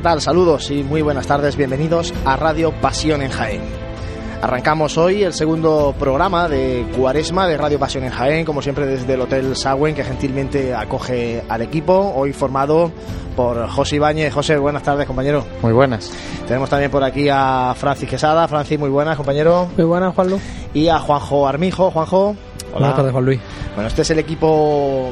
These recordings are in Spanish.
¿qué tal? Saludos y muy buenas tardes. Bienvenidos a Radio Pasión en Jaén. Arrancamos hoy el segundo programa de Cuaresma de Radio Pasión en Jaén, como siempre desde el Hotel Sagüen, que gentilmente acoge al equipo, hoy formado por José Ibáñez. José, buenas tardes, compañero. Muy buenas. Tenemos también por aquí a Francis Quesada. Francis, muy buenas, compañero. Muy buenas, Juanlu. Y a Juanjo Armijo. Juanjo. Hola. Buenas tardes, Juan Luis. Bueno, este es el equipo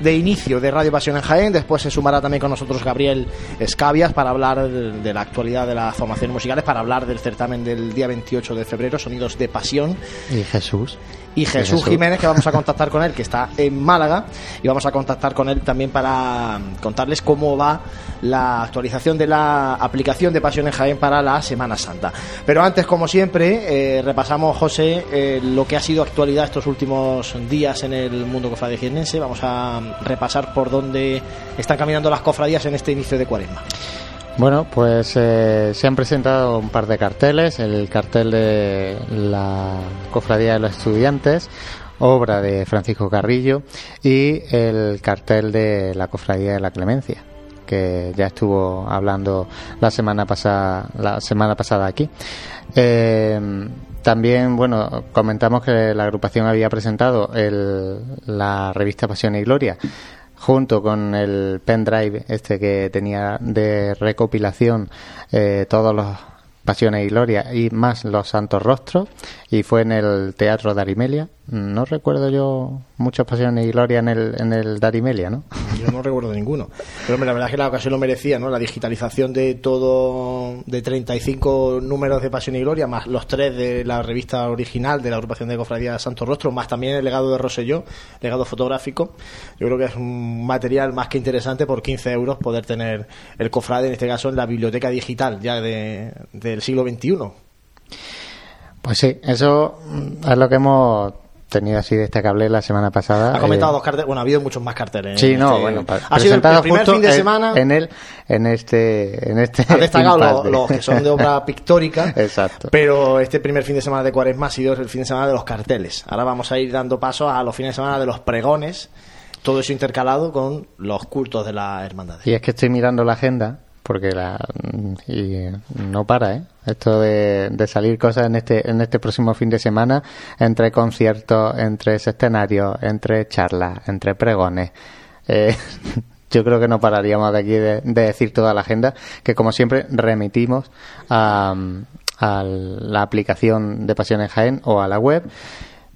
de inicio de Radio Pasión en Jaén. Después se sumará también con nosotros Gabriel Escabias para hablar de la actualidad de las formaciones musicales, para hablar del certamen del día 28 de febrero, Sonidos de Pasión. Y Jesús. Y Jesús, Jesús. Jiménez, que vamos a contactar con él, que está en Málaga, y vamos a contactar con él también para contarles cómo va la actualización de la aplicación de Pasión en Jaén para la Semana Santa. Pero antes, como siempre, eh, repasamos, José, eh, lo que ha sido actualidad estos últimos días en el mundo cofrade jiennense. Vamos a repasar por dónde están caminando las cofradías en este inicio de cuaresma. Bueno, pues eh, se han presentado un par de carteles. El cartel de la Cofradía de los Estudiantes, obra de Francisco Carrillo, y el cartel de la Cofradía de la Clemencia, que ya estuvo hablando la semana pasada, la semana pasada aquí. Eh, también, bueno, comentamos que la agrupación había presentado el- la revista Pasión y Gloria junto con el pendrive este que tenía de recopilación eh, todos los Pasiones y Gloria y más los Santos Rostros y fue en el Teatro Darimelia. No recuerdo yo muchas Pasiones y Gloria en el, en el Darimelia, ¿no? Yo no recuerdo ninguno. Pero hombre, la verdad es que la ocasión lo merecía, ¿no? La digitalización de todo, de 35 números de Pasión y Gloria, más los tres de la revista original de la agrupación de Cofradía Santo Rostro, más también el legado de Rosselló, legado fotográfico. Yo creo que es un material más que interesante por 15 euros poder tener el cofrade, en este caso, en la biblioteca digital ya de, del siglo XXI. Pues sí, eso es lo que hemos tenido así destacable la semana pasada. Ha comentado Eh, dos carteles, bueno, ha habido muchos más carteles. Sí, en no, este- bueno, ha sido el, primer fin de en- semana. en, el, en este, en este Ha destacado lo- impasse. los que son de obra pictórica, Exacto. pero este primer fin de semana de Cuaresma ha sido el fin de semana de los carteles. Ahora vamos a ir dando paso a los fines de semana de los pregones, todo eso intercalado con los cultos de la hermandad. Y es que estoy mirando la agenda porque la y eh, no para, ¿eh? Esto de, de salir cosas en este en este próximo fin de semana entre conciertos, entre escenarios, entre charlas, entre pregones. Eh, yo creo que no pararíamos de aquí de, de decir toda la agenda que como siempre remitimos a, a la aplicación de Pasión en Jaén o a la web,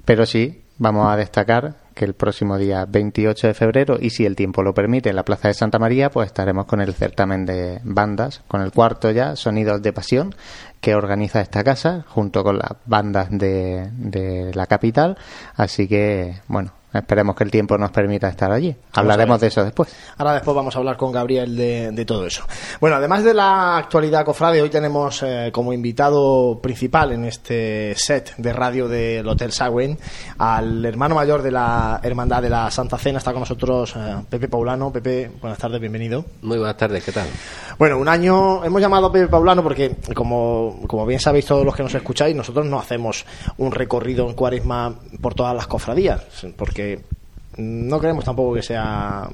pero sí vamos a destacar que el próximo día 28 de febrero, y si el tiempo lo permite, en la Plaza de Santa María, pues estaremos con el certamen de bandas, con el cuarto ya, Sonidos de Pasión, que organiza esta casa, junto con las bandas de, de la capital. Así que, bueno, esperemos que el tiempo nos permita estar allí. Hablaremos de eso después. Ahora después vamos a hablar con Gabriel de, de todo eso. Bueno, además de la actualidad cofrade, hoy tenemos eh, como invitado principal en este set de radio del Hotel Sagüen al hermano mayor de la Hermandad de la Santa Cena. Está con nosotros eh, Pepe Paulano. Pepe, buenas tardes, bienvenido. Muy buenas tardes, ¿qué tal? Bueno, un año hemos llamado a Pepe Paulano porque, como, como bien sabéis todos los que nos escucháis, nosotros no hacemos un recorrido en cuaresma por todas las cofradías, porque no queremos tampoco que sea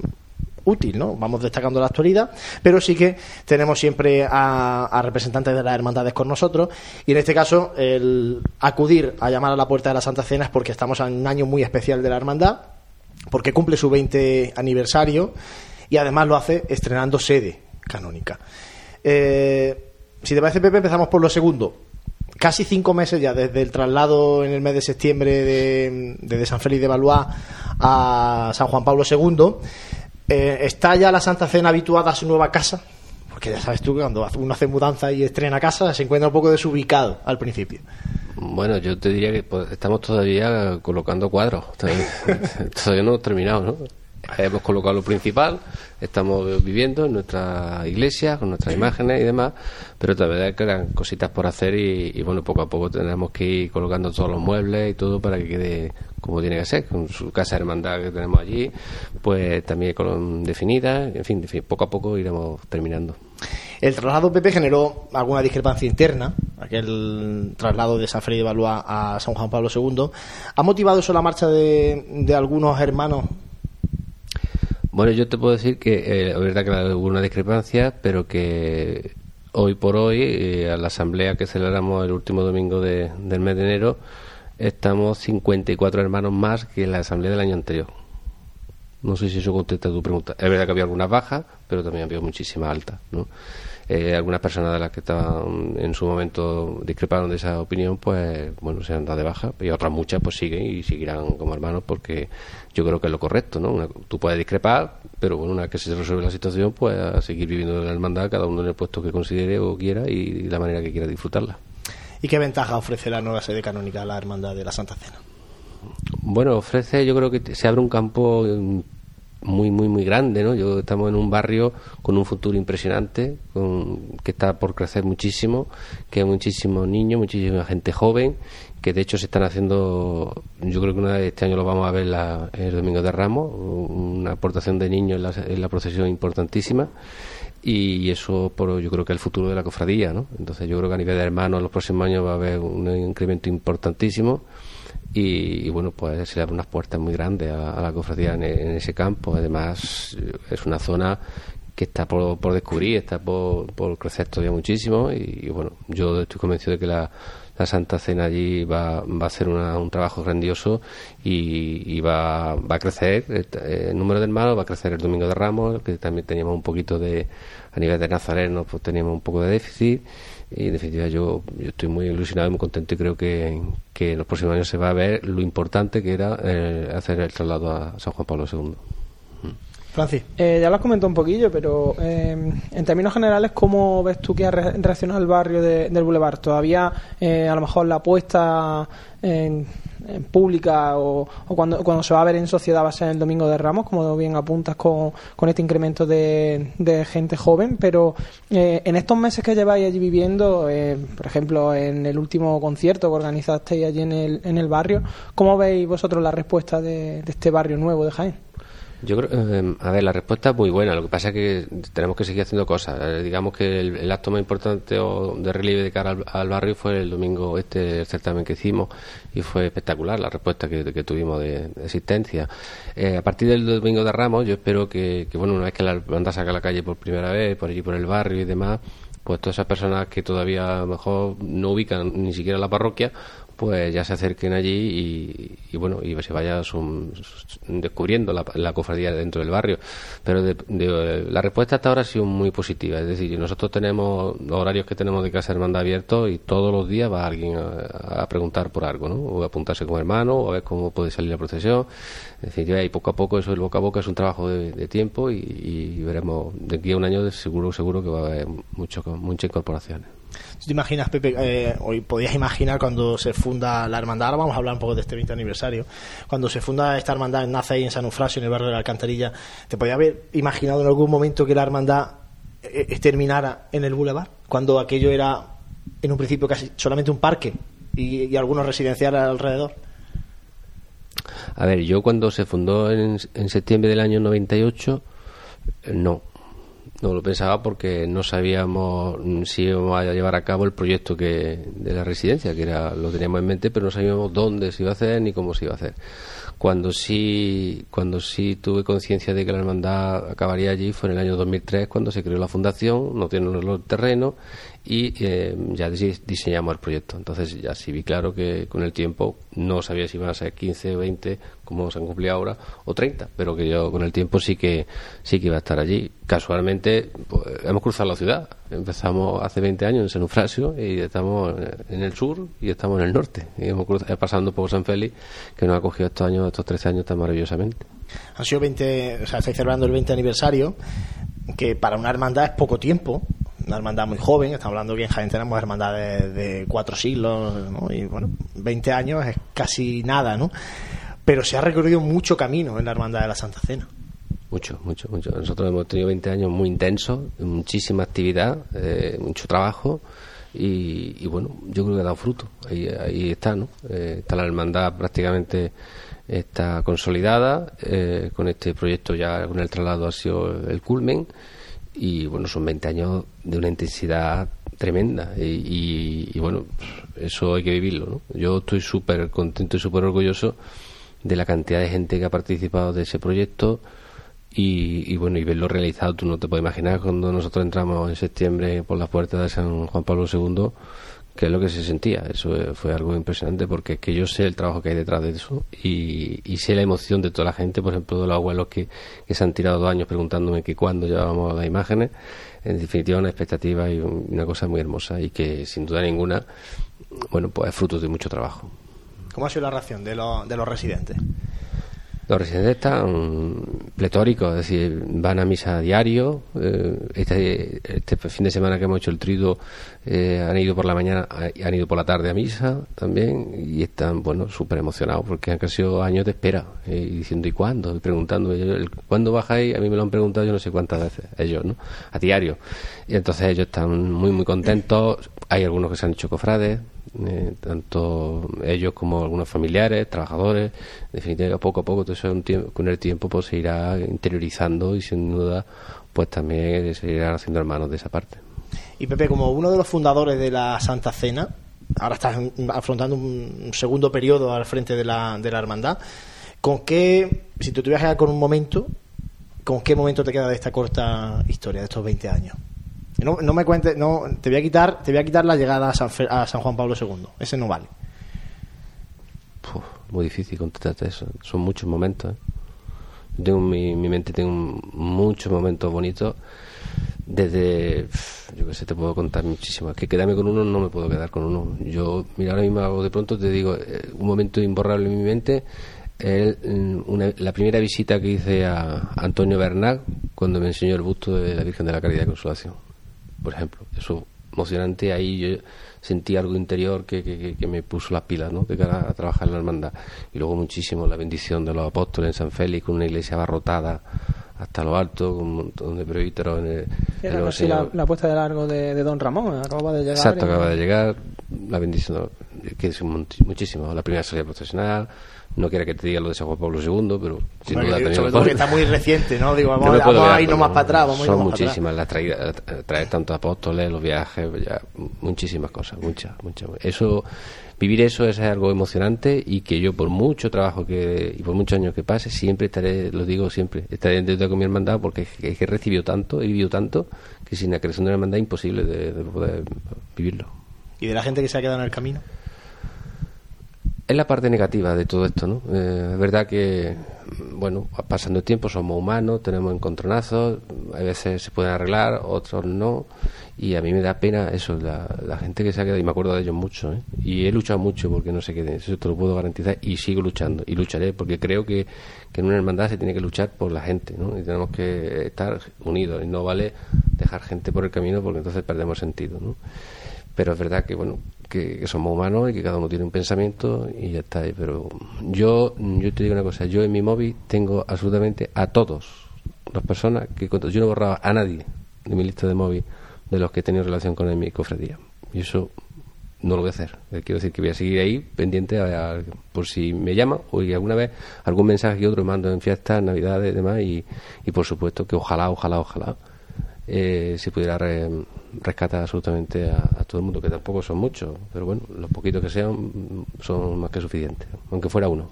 útil, ¿no? Vamos destacando la actualidad, pero sí que tenemos siempre a, a representantes de las hermandades con nosotros y en este caso el acudir a llamar a la puerta de la Santa Cena es porque estamos en un año muy especial de la hermandad, porque cumple su 20 aniversario y además lo hace estrenando sede canónica. Eh, si te parece, Pepe, empezamos por lo segundo. Casi cinco meses ya desde el traslado en el mes de septiembre de, San Félix de Valois a San Juan Pablo II. Eh, ¿Está ya la Santa Cena habituada a su nueva casa? Porque ya sabes tú que cuando uno hace mudanza y estrena casa se encuentra un poco desubicado al principio. Bueno, yo te diría que pues, estamos todavía colocando cuadros. Todavía, todavía no hemos terminado, ¿no? Hemos colocado lo principal, estamos viviendo en nuestra iglesia, con nuestras imágenes y demás, pero todavía quedan cositas por hacer y, y, bueno, poco a poco tendremos que ir colocando todos los muebles y todo para que quede como tiene que ser, con su casa hermandad que tenemos allí, pues también con definida, en fin, en fin, poco a poco iremos terminando. El traslado Pepe generó alguna discrepancia interna, aquel traslado de San Félix de Valois a San Juan Pablo II. ¿Ha motivado eso la marcha de, de algunos hermanos Bueno, yo te puedo decir que eh, es verdad que hubo una discrepancia, pero que hoy por hoy, eh, a la asamblea que celebramos el último domingo de, del mes de enero, estamos 54 hermanos más que en la asamblea del año anterior. No sé si eso contesta tu pregunta. Es verdad que había algunas bajas, pero también había muchísimas altas, ¿no? Eh, algunas personas de las que estaban en su momento discreparon de esa opinión, pues bueno, se han dado de baja y otras muchas pues siguen y seguirán como hermanos porque yo creo que es lo correcto, ¿no? tú puedes discrepar, pero bueno, una vez que se resuelve la situación, pues a seguir viviendo en la hermandad, cada uno en el puesto que considere o quiera y, la manera que quiera disfrutarla. ¿Y qué ventaja ofrece la nueva sede canónica a la Hermandad de la Santa Cena? Bueno, ofrece, yo creo que se abre un campo muy, muy, muy grande, ¿no? Yo estamos en un barrio con un futuro impresionante, con, que está por crecer muchísimo, que hay muchísimos niños, muchísima gente joven, que de hecho se están haciendo, yo creo que una este año lo vamos a ver la, el Domingo de Ramos, una aportación de niños en la, en la procesión importantísima y eso por yo creo que es el futuro de la cofradía, ¿no? Entonces yo creo que a nivel de hermanos en los próximos años va a haber un incremento importantísimo y, bueno, pues se le abren unas puertas muy grandes a, la cofradía en, ese campo. Además, es una zona que está por, por descubrir, está por, por, crecer todavía muchísimo y, bueno, yo estoy convencido de que la, la Santa Cena allí va, va a hacer un trabajo grandioso y, y va, va, a crecer el, número de hermanos, va a crecer el Domingo de Ramos, que también teníamos un poquito de, a nivel de Nazareno, pues teníamos un poco de déficit y en definitiva yo, yo estoy muy ilusionado y muy contento y creo que, que en los próximos años se va a ver lo importante que era eh, hacer el traslado a San Juan Pablo II. Francis. Eh, ya lo has comentado un poquillo, pero eh, en términos generales, ¿cómo ves tú que ha reaccionado el barrio del Boulevard? ¿Todavía eh, a lo mejor la apuesta en, pública o, cuando, cuando se va a ver en sociedad va a ser el Domingo de Ramos, como bien apuntas con, con este incremento de, gente joven? Pero en estos meses que lleváis allí viviendo, por ejemplo, en el último concierto que organizasteis allí en el, en el barrio, ¿cómo veis vosotros la respuesta de este barrio nuevo de Jaén? Yo creo, eh, a ver, la respuesta es muy buena. Lo que pasa es que tenemos que seguir haciendo cosas. Eh, digamos que el, acto más importante de relieve de cara al, barrio fue el domingo este certamen que hicimos y fue espectacular la respuesta que, tuvimos de, existencia. Eh, a partir del domingo de Ramos, yo espero que, bueno, una vez que la banda saca a la calle por primera vez, por allí por el barrio y demás, pues todas esas personas que todavía a lo mejor no ubican ni siquiera la parroquia, pues ya se acerquen allí y, bueno, y se vaya descubriendo la, cofradía dentro del barrio. Pero la respuesta hasta ahora ha sido muy positiva. Es decir, nosotros tenemos los horarios que tenemos de casa hermandad abiertos y todos los días va alguien a, preguntar por algo, ¿no? O a apuntarse como hermano o a ver cómo puede salir la procesión. Es decir, y poco a poco eso, el boca a boca, es un trabajo de, tiempo y, veremos de aquí a un año seguro, seguro que va a haber mucho, muchas incorporaciones. ¿Te imaginas, Pepe, eh, hoy podías imaginar cuando se funda la hermandad, ahora vamos a hablar un poco de este 20 aniversario, cuando se funda esta hermandad, nace ahí en San Eufrasio, en el barrio de la Alcantarilla, ¿te podías haber imaginado en algún momento que la hermandad eh, terminara en el Boulevard? Cuando aquello era, en un principio, casi solamente un parque y, algunos residenciales alrededor. A ver, yo cuando se fundó en, en septiembre del año 98, no, no lo pensaba porque no sabíamos si íbamos a llevar a cabo el proyecto que de la residencia, que era lo teníamos en mente, pero no sabíamos dónde se iba a hacer ni cómo se iba a hacer. Cuando sí, cuando sí tuve conciencia de que la hermandad acabaría allí fue en el año 2003 cuando se creó la fundación, no tiene los terrenos y eh, ya diseñamos el proyecto. Entonces ya sí vi claro que con el tiempo no sabía si iban a ser 15, 20, como se han cumplido ahora, o 30, pero que yo con el tiempo sí que sí que iba a estar allí. Casualmente pues, hemos cruzado la ciudad. Empezamos hace 20 años en San Eufrasio y estamos en el sur y estamos en el norte. Y hemos cruzado, pasando por San Félix, que nos ha cogido estos años, estos 13 años tan maravillosamente. Han sido 20, o sea, estáis celebrando el 20 aniversario, que para una hermandad es poco tiempo, una hermandad muy joven, estamos hablando que en Jaén tenemos hermandades de, cuatro siglos, y bueno, 20 años es casi nada, ¿no? Pero se ha recorrido mucho camino en la hermandad de la Santa Cena. Mucho, mucho, mucho. Nosotros hemos tenido 20 años muy intensos, muchísima actividad, eh, mucho trabajo y, bueno, yo creo que ha dado fruto. Ahí, está, ¿no? Eh, está la hermandad prácticamente está consolidada, eh, con este proyecto ya con el traslado ha sido el culmen y bueno, son 20 años de una intensidad tremenda y, bueno, eso hay que vivirlo. ¿no? Yo estoy súper contento y súper orgulloso de la cantidad de gente que ha participado de ese proyecto, y, bueno, y verlo realizado, tú no te puedes imaginar cuando nosotros entramos en septiembre por las puertas de San Juan Pablo II, qué es lo que se sentía. Eso fue algo impresionante porque es que yo sé el trabajo que hay detrás de eso y, sé la emoción de toda la gente, por ejemplo, de los abuelos que, se han tirado dos años preguntándome que cuándo llevábamos las imágenes. En definitiva, una expectativa y una cosa muy hermosa y que sin duda ninguna, bueno, pues es fruto de mucho trabajo. ¿Cómo ha sido la reacción de, de los residentes? Los residentes están pletóricos, es decir, van a misa a diario. Eh, este, este, fin de semana que hemos hecho el trido eh, han ido por la mañana y han ido por la tarde a misa también y están, bueno, súper emocionados porque han sido años de espera eh, y diciendo ¿y cuándo? Y preguntando, ¿cuándo bajáis? A mí me lo han preguntado yo no sé cuántas veces, ellos, ¿no? A diario. Y entonces ellos están muy, muy contentos. Hay algunos que se han hecho cofrades, eh, tanto ellos como algunos familiares, trabajadores, en definitiva poco a poco todo con el tiempo pues se irá interiorizando y sin duda pues también se irán haciendo hermanos de esa parte. Y Pepe, como uno de los fundadores de la Santa Cena, ahora estás afrontando un segundo periodo al frente de la, de la hermandad, ¿con qué, si tú tuvieras que con un momento, con qué momento te queda de esta corta historia, de estos 20 años? No, no me cuentes, no, te voy a quitar, te voy a quitar la llegada a San, a San Juan Pablo II. Ese no vale. muy difícil contestarte eso. Son muchos momentos. ¿eh? Tengo en mi, mi, mente tengo muchos momentos bonitos. Desde, yo qué sé, te puedo contar muchísimas. Que quedarme con uno no me puedo quedar con uno. Yo, mira, ahora mismo de pronto te digo, eh, un momento imborrable en mi mente mm, la primera visita que hice a Antonio Bernal cuando me enseñó el busto de la Virgen de la Caridad de Consolación por ejemplo. Eso emocionante, ahí yo sentí algo interior que, que, me puso las pilas, ¿no? De cara a trabajar en la hermandad. Y luego muchísimo la bendición de los apóstoles en San Félix, con una iglesia abarrotada hasta lo alto, con un montón de presbíteros en el... la, la, puesta de largo de, Don Ramón, acaba de llegar. Exacto, acaba de llegar, la bendición, que es muchísimo, la primera salida profesional, no quiero que te diga lo de San Juan Pablo II, pero sin duda también. está muy reciente, ¿no? Digo, vamos, a ir nomás para atrás. Vamos son muchísimas las traídas, traer tantos apóstoles, los viajes, ya, muchísimas cosas, muchas, muchas. Eso, vivir eso es algo emocionante y que yo, por mucho trabajo que y por muchos años que pase, siempre estaré, lo digo siempre, estaré en deuda con mi hermandad porque es que he recibido tanto, he vivido tanto, que sin la creación de una hermandad es imposible de poder vivirlo. ¿Y de la gente que se ha quedado en el camino? Es la parte negativa de todo esto, ¿no? Eh, es verdad que, bueno, pasando el tiempo somos humanos, tenemos encontronazos, a veces se pueden arreglar, otros no, y a mí me da pena eso, la, gente que se ha quedado, y me acuerdo de ellos mucho, ¿eh? y he luchado mucho porque no se queden, eso te lo puedo garantizar, y sigo luchando, y lucharé, porque creo que, que en una hermandad se tiene que luchar por la gente, ¿no? Y tenemos que estar unidos, y no vale dejar gente por el camino porque entonces perdemos sentido, ¿no? Pero es verdad que, bueno, que, somos humanos y que cada uno tiene un pensamiento y ya está. Pero yo, yo te digo una cosa, yo en mi móvil tengo absolutamente a todos las personas que yo no borraba a nadie de mi lista de móvil de los que he tenido relación con mi cofradía. Y eso no lo voy a hacer. Eh, quiero decir que voy a seguir ahí pendiente por si me llama o alguna vez algún mensaje que otro mando en fiestas, navidades y demás. Y, y por supuesto que ojalá, ojalá, ojalá eh, se pudiera rescatar absolutamente a, todo el mundo, que tampoco son muchos, pero bueno, los poquitos que sean son más que suficientes, aunque fuera uno.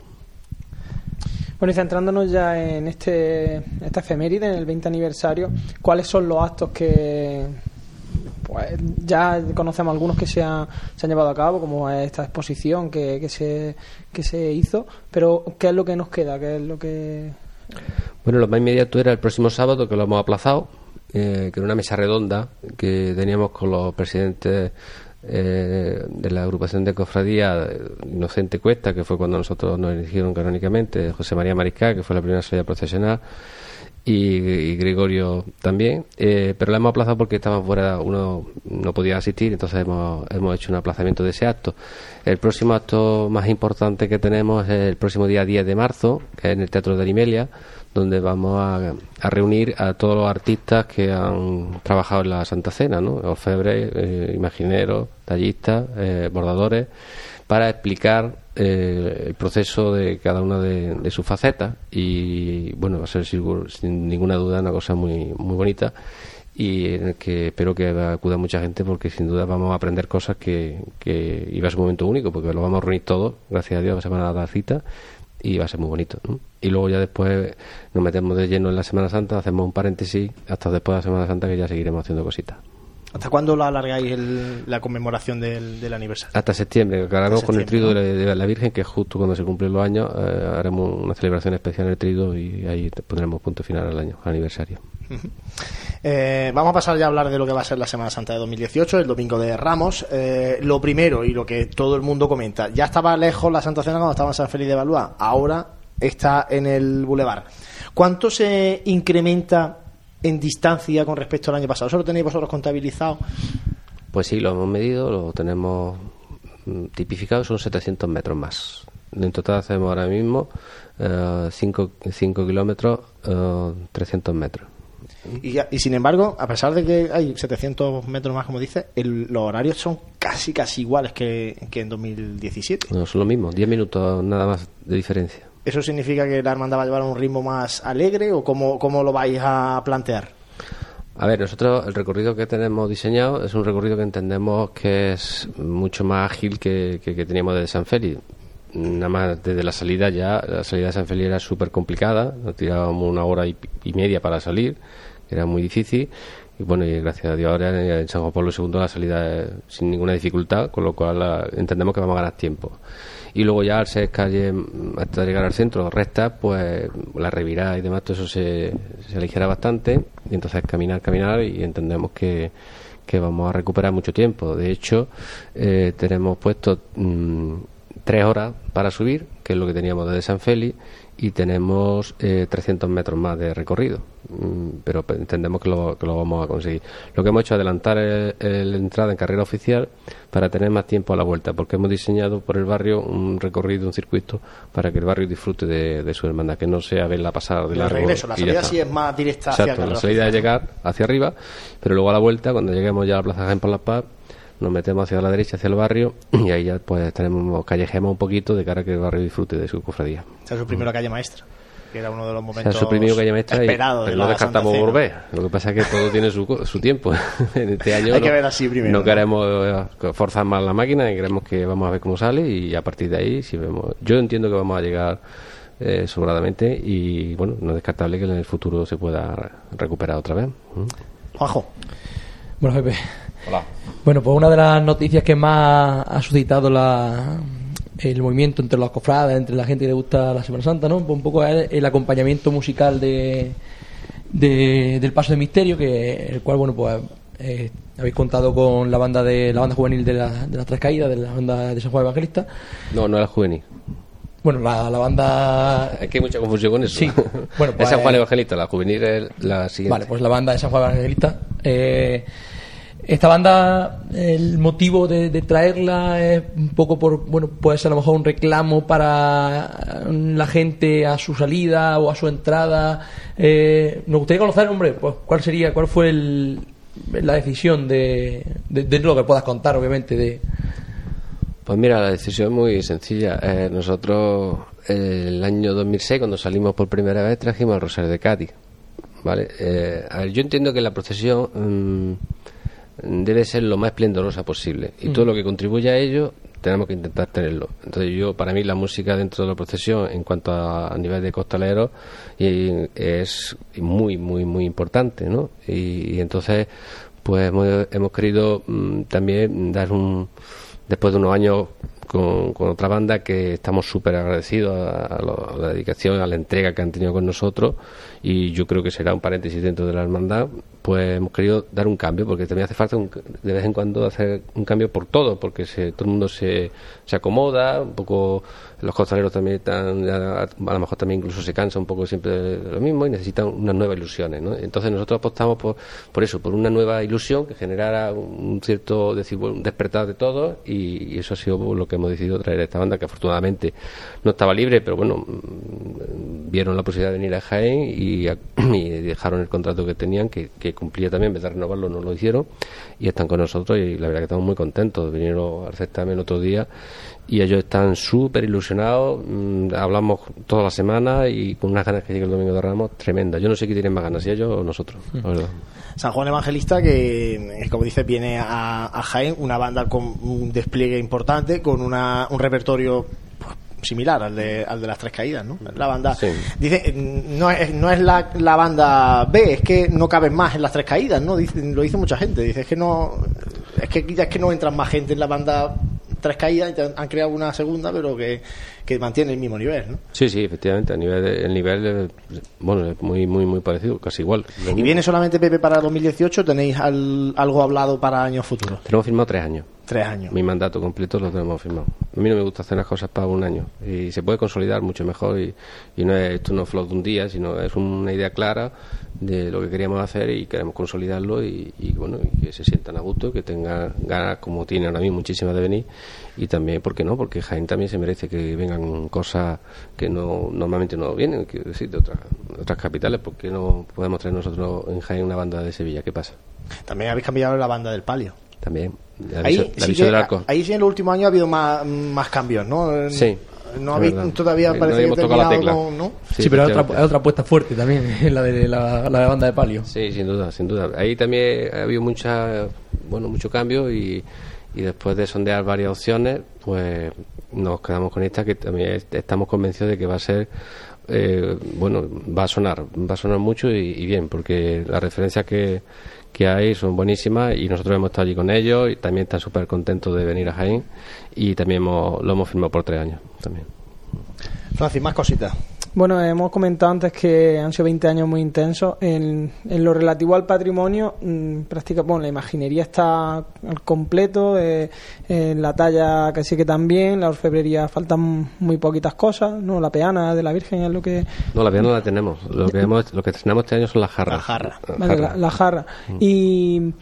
Bueno, y centrándonos ya en este esta efeméride, en el 20 aniversario, ¿cuáles son los actos que pues ya conocemos algunos que se, han llevado a cabo, como esta exposición que, que, se, que se hizo, pero ¿qué es lo que nos queda? ¿Qué es lo que...? Bueno, lo más inmediato era el próximo sábado, que lo hemos aplazado, eh, que era una mesa redonda que teníamos con los presidentes eh, de la agrupación de cofradía Inocente Cuesta, que fue cuando nosotros nos eligieron canónicamente, José María Mariscal, que fue la primera salida profesional, y, Gregorio también, eh, pero la hemos aplazado porque estaba fuera, uno no podía asistir, entonces hemos, hemos hecho un aplazamiento de ese acto. El próximo acto más importante que tenemos es el próximo día 10 de marzo, que es en el Teatro de Arimelia, donde vamos a, reunir a todos los artistas que han trabajado en la Santa Cena, ¿no? Orfebres, eh, imagineros, tallistas, eh, bordadores, para explicar eh, el proceso de cada una de, sus facetas y bueno va a ser sin ninguna duda una cosa muy muy bonita y en el que espero que acuda mucha gente porque sin duda vamos a aprender cosas que, que iba a ser un momento único porque lo vamos a reunir todos gracias a Dios se van a dar cita y va a ser muy bonito. ¿no? Y luego ya después nos metemos de lleno en la Semana Santa, hacemos un paréntesis hasta después de la Semana Santa que ya seguiremos haciendo cositas. ¿Hasta cuándo lo alargáis el- la conmemoración del, del aniversario? Hasta septiembre, que Hasta con el trido de, la- la Virgen, que justo cuando se cumplen los años eh, haremos una celebración especial en el trido y ahí pondremos punto final al año, al aniversario. Eh, vamos a pasar ya a hablar de lo que va a ser la Semana Santa de 2018, el domingo de Ramos. Eh, lo primero y lo que todo el mundo comenta, ya estaba lejos la Santa Cena cuando estaba en San Félix de Balúa, ahora está en el Boulevard. ¿Cuánto se incrementa en distancia con respecto al año pasado? ¿Eso lo tenéis vosotros contabilizado? Pues sí, lo hemos medido, lo tenemos mm, tipificado, son 700 metros más. En total hacemos ahora mismo 5 kilómetros, eh, 300 metros. Y, ya- y sin embargo, a pesar de que hay 700 metros más, como dice, el- los horarios son casi, casi iguales que, que en 2017. No, son lo mismo, 10 minutos nada más de diferencia. ¿Eso significa que la hermandad va a llevar un ritmo más alegre o cómo, cómo lo vais a plantear? A ver, nosotros el recorrido que tenemos diseñado es un recorrido que entendemos que es mucho más ágil que, que, que teníamos desde San Félix. Nada más desde la salida ya, la salida de San Félix era súper complicada, nos tirábamos una hora y, y media para salir, era muy difícil. Y bueno, y gracias a Dios ahora en San Juan Pablo II la salida es sin ninguna dificultad, con lo cual entendemos que vamos a ganar tiempo. Y luego ya al ser calle hasta llegar al centro recta, pues la revirada y demás, todo eso se, se aligera bastante. Y entonces caminar, caminar y entendemos que, que vamos a recuperar mucho tiempo. De hecho, eh, tenemos puesto mm, tres horas para subir, que es lo que teníamos desde San Félix, y tenemos eh, 300 metros más de recorrido. Mm, pero pe- entendemos que lo, que lo vamos a conseguir. Lo que hemos hecho es adelantar el- el- la entrada en carrera oficial para tener más tiempo a la vuelta, porque hemos diseñado por el barrio un recorrido, un circuito, para que el barrio disfrute de, de su hermandad, que no sea verla pasar de El largo. regreso, la salida sí es más directa hacia Exacto, Carrera la salida es llegar hacia arriba, pero luego a la vuelta, cuando lleguemos ya a la Plaza Jaén por la Paz, nos metemos hacia la derecha, hacia el barrio, y ahí ya pues tenemos, callejemos un poquito de cara a que el barrio disfrute de su cofradía. Esa es su primera calle maestra, que era uno de los Se momentos ha suprimido calle maestra y esperados de pero no descartamos volver. Lo que pasa es que todo tiene su, su tiempo. en este año Hay no, que ver así primero, no ¿no? queremos eh, forzar más la máquina y queremos que vamos a ver cómo sale y a partir de ahí si vemos yo entiendo que vamos a llegar eh, sobradamente y bueno no es descartable que en el futuro se pueda re- recuperar otra vez ¿Mm? Bueno, Pepe. Hola. Bueno, pues una de las noticias que más ha suscitado la, el movimiento entre los cofrades, entre la gente que le gusta la Semana Santa, ¿no? Pues un poco es el acompañamiento musical de, de- del Paso de Misterio, que el cual, bueno, pues eh, habéis contado con la banda de la banda juvenil de, la- de las Tres Caídas, de la banda de San Juan Evangelista. no no era juvenil Bueno, la, la banda es que hay mucha confusión con eso Sí. Bueno, pues- es San Juan Evangelista la juvenil es la siguiente Vale, pues la banda de San Juan Evangelista. Eh, esta banda, el motivo de, traerla es un poco por, bueno, puede ser a lo mejor un reclamo para la gente a su salida o a su entrada. Eh, nos gustaría conocer, hombre, pues cuál sería, cuál fue el- la decisión de, de, lo que puedas contar, obviamente, de, Pues mira, la decisión es muy sencilla. Eh, nosotros el año 2006, cuando salimos por primera vez, trajimos el Rosario de Cádiz. ¿vale? Eh, a ver, yo entiendo que la procesión mm, debe ser lo más esplendorosa posible y todo lo que contribuya a ello tenemos que intentar tenerlo. Entonces yo, para mí, la música dentro de la procesión, en cuanto a, a nivel de costalero, y, es muy, muy, muy importante, ¿no? Y, y entonces, pues hemos, hemos querido mm, también dar un después de unos años con, con otra banda que estamos súper agradecidos a, a lo- a la dedicación, a la entrega que han tenido con nosotros y yo creo que será un paréntesis dentro de la hermandad, pues hemos querido dar un cambio porque también hace falta un- de vez en cuando hacer un cambio por todo porque se, todo el mundo se, se acomoda, un poco los costaleros también están, ya, a lo mejor también incluso se cansa un poco siempre de lo mismo y necesitan unas nuevas ilusiones, ¿no? Entonces nosotros apostamos por, por eso, por una nueva ilusión que generara un cierto decir, un despertar de todos y, eso ha sido lo que hemos decidido traer a esta banda que afortunadamente no estaba libre, pero bueno, mm, vieron la posibilidad de venir a Jaén y, a- y dejaron el contrato que tenían, que, que cumplía también, en vez de renovarlo no lo hicieron y están con nosotros y la verdad que estamos muy contentos. Vinieron al certamen el otro día y ellos están súper ilusionados, mm, hablamos toda la semana y con unas ganas que llegue el domingo de Ramos tremendas. Yo no sé quién tiene más ganas, si ellos o nosotros, la verdad. San Juan Evangelista, que eh, como dice, viene a, a Jaén, una banda con un despliegue importante, con una, un repertorio similar al de, al de las tres caídas, ¿no? La banda. Sí. Dice, no es, no es la, la banda B, es que no caben más en las tres caídas, ¿no? Dice, lo dice mucha gente. Dice, es que no. Es que ya es que no entran más gente en la banda tres caídas y han- creado una segunda, pero que, que mantiene el mismo nivel, ¿no? Sí, sí, efectivamente. A nivel, de- el nivel, bueno, es muy, muy, muy parecido, casi igual. ¿Y viene solamente Pepe para 2018? ¿Tenéis al- algo hablado para años futuros? Tenemos firmado tres años. Tres años. Mi mandato completo lo tenemos firmado. A mí no me gusta hacer las cosas para un año. Y se puede consolidar mucho mejor. Y, y no es, esto no es flow de un día, sino es una idea clara de lo que queríamos hacer y queremos consolidarlo. Y, y, bueno, y que se sientan a gusto, que tengan ganas, como tiene ahora mismo, muchísimas de venir. Y también, ¿por qué no? Porque Jaén también se merece que vengan cosas que no normalmente no vienen, quiero decir, de otras, de otras capitales. ¿Por qué no podemos traer nosotros en Jaén una banda de Sevilla? ¿Qué pasa? También habéis cambiado la banda del palio. También. La Ahí, aviso, la sí aviso que- del arco. ahí sí en los últimos años ha habido más, más cambios, ¿no? Sí, No habéis verdad. todavía Eh, parece no tocado la tecla. con- ¿no? Sí, pero es otra, otra apuesta fuerte también, la de la, la de banda de palio. Sí, sin duda, sin duda. Ahí también ha habido mucha, bueno, mucho cambio y, y después de sondear varias opciones, pues nos quedamos con esta que también est- estamos convencidos de que va a ser, eh, bueno, va a sonar, va a sonar mucho y, y bien, porque las referencias que, que hay son buenísimas y nosotros hemos estado allí con ellos y también están súper contentos de venir a Jaén y también hemos- lo hemos firmado por tres años también. Francis, más cositas. Bueno, hemos comentado antes que han sido 20 años muy intensos. En, en lo relativo al patrimonio, mm, práctica, bueno, la imaginería está al completo, eh, en la talla casi que también, la orfebrería faltan muy poquitas cosas, ¿no? La peana de la Virgen es lo que... No, la no la tenemos. Lo que, hemos, lo que tenemos este año son las jarras. Vale, la, la jarra. Y,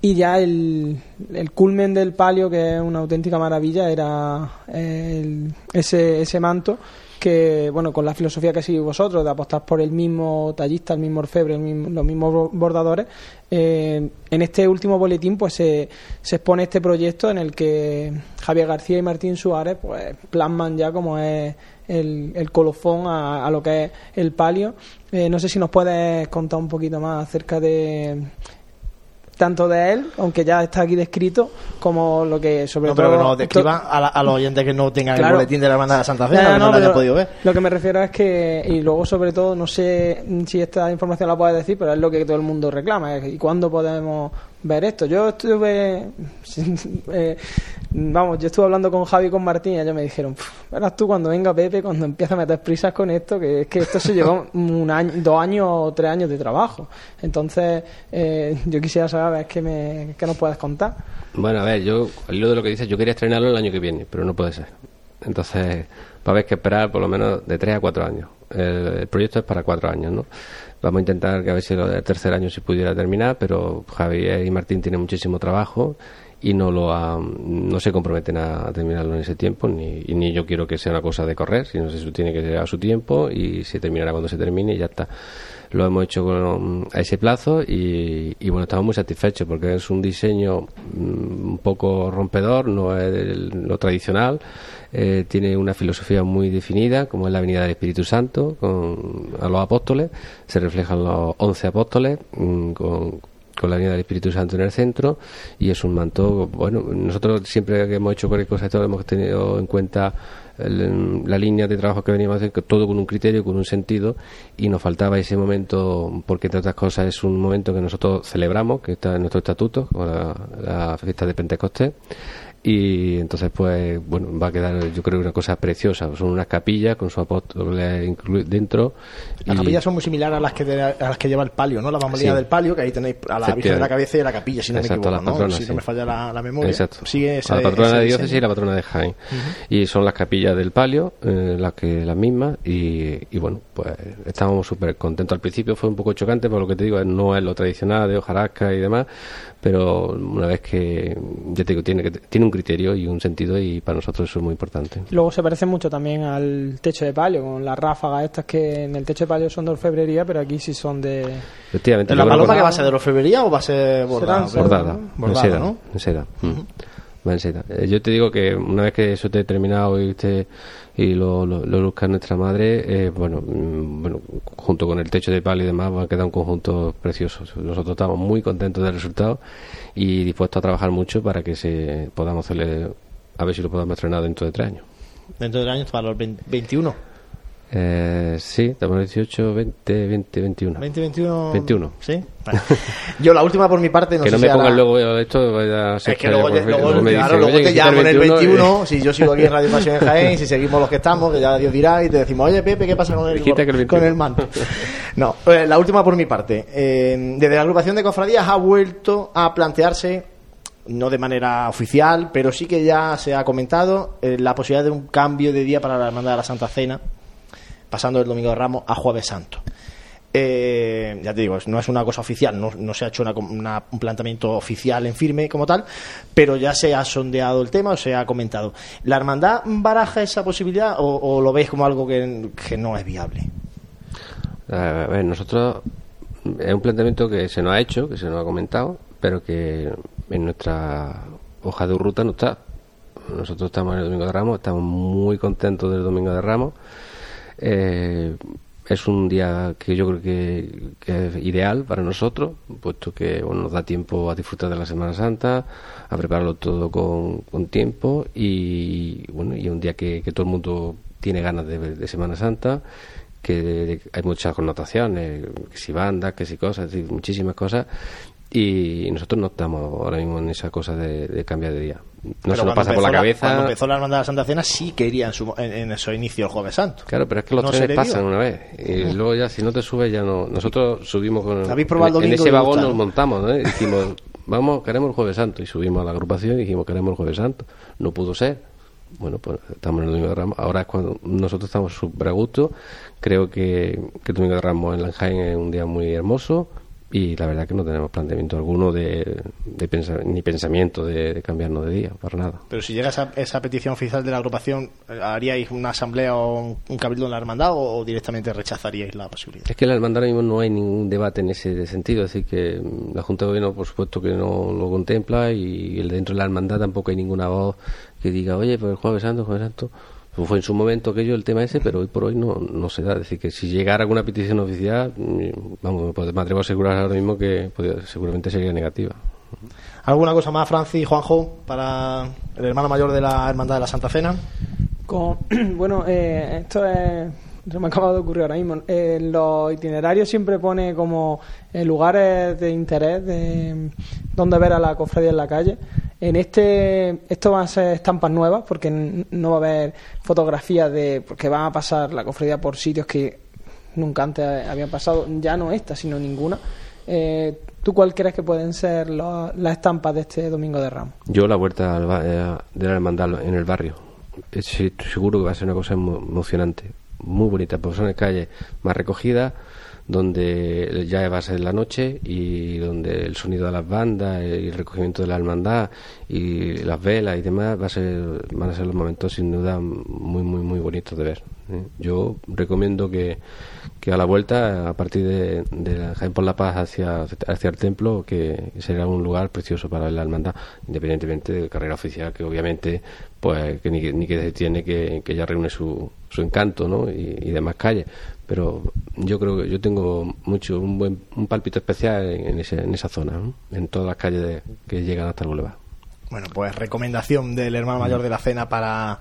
y ya el, el culmen del palio, que es una auténtica maravilla, era el- ese, ese manto que, bueno, con la filosofía que seguís vosotros, de apostar por el mismo tallista, el mismo orfebre, el mismo- los mismos bo- bordadores, eh, en este último boletín pues se, expone este proyecto en el que Javier García y Martín Suárez pues plasman ya como es el, el colofón a, a lo que es el palio. Eh, no sé si nos puedes contar un poquito más acerca de tanto de él, aunque ya está aquí descrito, como lo que sobre No, pero todo que nos describan a, la- a los oyentes que no tengan Claro. el boletín de la hermandad de Santa Fe, no, no, lo hayan pero podido ver. Lo que me refiero es que, y luego sobre todo, no sé si esta información la puedes decir, pero es lo que todo el mundo reclama. es, ¿Y cuándo podemos ver esto? Yo estuve, eh, vamos, yo estuve hablando con Javi y con Martín y ellos me dijeron, "Pf, verás tú cuando venga Pepe, cuando empieza a meter prisas con esto, que es que esto se lleva un año, dos años o tres años de trabajo. Entonces, eh, yo quisiera saber qué, me, qué nos puedes contar. Bueno, a ver, yo, al hilo de lo que dices, yo quería estrenarlo el año que viene, pero no puede ser. Entonces, va a haber que esperar por lo menos de tres a cuatro años. El, el proyecto es para cuatro años, ¿no? Vamos a intentar que a ver si del tercer año se pudiera terminar, pero Javier y Martín tienen muchísimo trabajo y no lo ha- no se comprometen a, terminarlo en ese tiempo, ni, ni yo quiero que sea una cosa de correr, sino que eso tiene que ser a su tiempo y se terminará cuando se termine y ya está. Lo hemos hecho con, a ese plazo y, y, bueno, estamos muy satisfechos porque es un diseño mm, un poco rompedor, no es el- lo tradicional, eh, tiene una filosofía muy definida, como es la venida del Espíritu Santo, con, a los apóstoles, se reflejan los once apóstoles mm, con, con la venida del Espíritu Santo en el centro y es un manto, bueno, nosotros siempre que hemos hecho cualquier cosa esto hemos tenido en cuenta la línea de trabajo que veníamos a hacer, todo con un criterio, con un sentido y nos faltaba ese momento porque entre otras cosas es un momento que nosotros celebramos, que está en nuestro estatuto, con la, la fiesta de Pentecostés y entonces pues bueno va a quedar yo creo una cosa preciosa son unas capillas con su apóstol dentro Las y- capillas son muy similares a las que, de- a las que lleva el palio, ¿no? La bambolina Sí. del palio, que ahí tenéis a la Virgen de la. Cabeza y a la capilla, si no Exacto, me equivoco, ¿no? patronas, si sí. no me falla la, la memoria. Exacto. Sigue a la patrona de diócesis y la patrona de Jaén. Y son las capillas del palio, eh, las que las mismas. Y, y bueno, pues estábamos súper contentos. Al principio fue un poco chocante, por lo que te digo, no es lo tradicional de hojarasca y demás. Pero una vez que, ya te digo, tiene, que, tiene un criterio y un sentido, y para nosotros eso es muy importante. Luego se parece mucho también al techo de palio, con las ráfagas estas que en el techo de palio son de orfebrería, pero aquí sí son de... Efectivamente, ¿En la paloma que- va a ser de orfebrería o va a ser bordada? Serán bordada, Bordada, en seda, ¿no? en seda. Mm. Va en seda. Eh, Yo te digo que una vez que eso te he terminado y, te, y lo, lo, lo luzca nuestra madre, eh, bueno, mm, bueno, junto con el techo de palo y demás, va a quedar un conjunto precioso. Nosotros estamos muy contentos del resultado y dispuestos a trabajar mucho para que se podamos hacerle, a ver si lo podamos estrenar dentro de tres años. Dentro del año para los 20 21. Eh, sí, estamos en 18, 20, 20, 21. 20, 21. 21. Sí. Vale. Yo la última por mi parte no que sé no si me pongan ahora- luego esto. vaya a ser Es que luego, por- luego, me claro, luego te llamo en el 21, eh. si yo sigo aquí en Radio Pasión en Jaén, si seguimos los que estamos, que ya Dios dirá, y te decimos, oye Pepe, ¿qué pasa con el, Quita que el 21. con el manto? No, eh, la última por mi parte. Eh, desde la agrupación de cofradías ha vuelto a plantearse, no de manera oficial, pero sí que ya se ha comentado, eh, la posibilidad de un cambio de día para la Hermandad de la Santa Cena, pasando del Domingo de Ramos a Jueves Santo. Eh, ya te digo, no es una cosa oficial, no, se ha hecho una- una- un planteamiento oficial en firme como tal, pero ya se ha sondeado el tema o se ha comentado. ¿La hermandad baraja esa posibilidad o, o lo veis como algo que, que no es viable? A ver, nosotros es un planteamiento que se nos ha hecho, que se nos ha comentado, pero que en nuestra hoja de ruta no está. Nosotros estamos en el Domingo de Ramos, estamos muy contentos del Domingo de Ramos. Eh, es un día que yo creo que, es ideal para nosotros, puesto que bueno, nos da tiempo a disfrutar de la Semana Santa, a prepararlo todo con, con tiempo y bueno, y un día que, que todo el mundo tiene ganas de, de Semana Santa, que hay muchas connotaciones, que si bandas, que si cosas, muchísimas cosas, y nosotros no estamos ahora mismo en esa cosa de, de cambiar de día. No Pero se nos pasa por la cabeza. cuando empezó la hermandad de la Santa Cena sí quería en, su, en, en su inicio el Jueves Santo. Claro, pero es que los No trenes dio. pasan una vez y luego ya si no te subes ya no. Nosotros subimos con ¿Habéis probado el en, en ese vagón gusta, nos no? montamos, ¿no? Dijimos, vamos, queremos el Jueves Santo y subimos a la agrupación y dijimos queremos el Jueves Santo. No pudo ser. Bueno, pues estamos en el Domingo de Ramos. Ahora es cuando nosotros estamos súper a gusto. Creo que, que el Domingo de Ramos en Lanjain es un día muy hermoso y la verdad que no tenemos planteamiento alguno de, ni pensamiento de, de cambiarnos de día, para nada. Pero si llega esa, esa petición oficial de la agrupación, eh, ¿haríais una asamblea o un, un cabildo en la hermandad o, o directamente rechazaríais la posibilidad? Es que en la hermandad mismo no hay ningún debate en ese sentido, decir, que la Junta de Gobierno, por supuesto, que no lo contempla y el dentro de la hermandad tampoco hay ninguna voz que diga, oye, pues el Jueves Santo, Jueves Santo. Pues fue en su momento aquello el tema ese, pero hoy por hoy no, no se da. Es decir, que si llegara alguna petición oficial, mm, vamos, me pod- me atrevo a asegurar ahora mismo que podría- seguramente sería negativa. ¿Alguna cosa más, Francis, Juanjo, para el hermano mayor de la hermandad de la Santa Cena? Con- bueno, eh, esto es. Se me acaba de ocurrir ahora mismo. Eh, los itinerarios siempre pone como eh, lugares de interés de donde ver a la cofradía en la calle. En este, esto van a ser estampas nuevas porque no va a haber fotografías de. porque van a pasar la cofradía por sitios que nunca antes habían pasado, ya no esta, sino ninguna. Eh, ¿Tú cuál crees que pueden ser las estampas de este Domingo de Ramos? Yo la vuelta eh, de la hermandad en el barrio, estoy seguro que va a ser una cosa emo- emocionante, muy bonita, porque son calles más recogidas, donde ya va a ser la noche y donde el sonido de las bandas y el recogimiento de la hermandad y las velas y demás va a ser, van a ser los momentos sin duda muy muy muy bonitos de ver. ¿eh? Yo recomiendo que, que a la vuelta, a partir de, de la Jaén por la Paz hacia, hacia el templo, que será un lugar precioso para ver la hermandad, independientemente de carrera oficial, que obviamente pues que ni, que- ni que tiene que, que ya reúne su, su encanto ¿no? y, y demás calles. Pero yo creo que yo tengo mucho un buen un palpito especial en, ese- en esa zona, en todas las calles de- que llegan hasta el Boulevard. Bueno, pues recomendación del hermano mayor de la cena para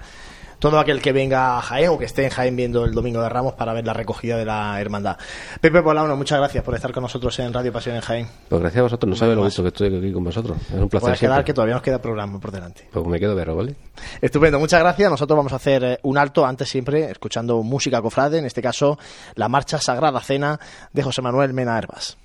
todo aquel que venga a Jaén o que esté en Jaén viendo el Domingo de Ramos para ver la recogida de la hermandad. Pepe Polano, muchas gracias por estar con nosotros en Radio Pasión en Jaén. Pues gracias a vosotros, no sabes lo gusto que estoy aquí con vosotros. Es un placer quedar que todavía nos queda programa por delante. Pues me quedo verlo, ¿vale? Estupendo, muchas gracias. Nosotros vamos a hacer eh, un alto antes siempre escuchando música cofrade, en este caso la marcha Sagrada Cena de José Manuel Mena Herbas.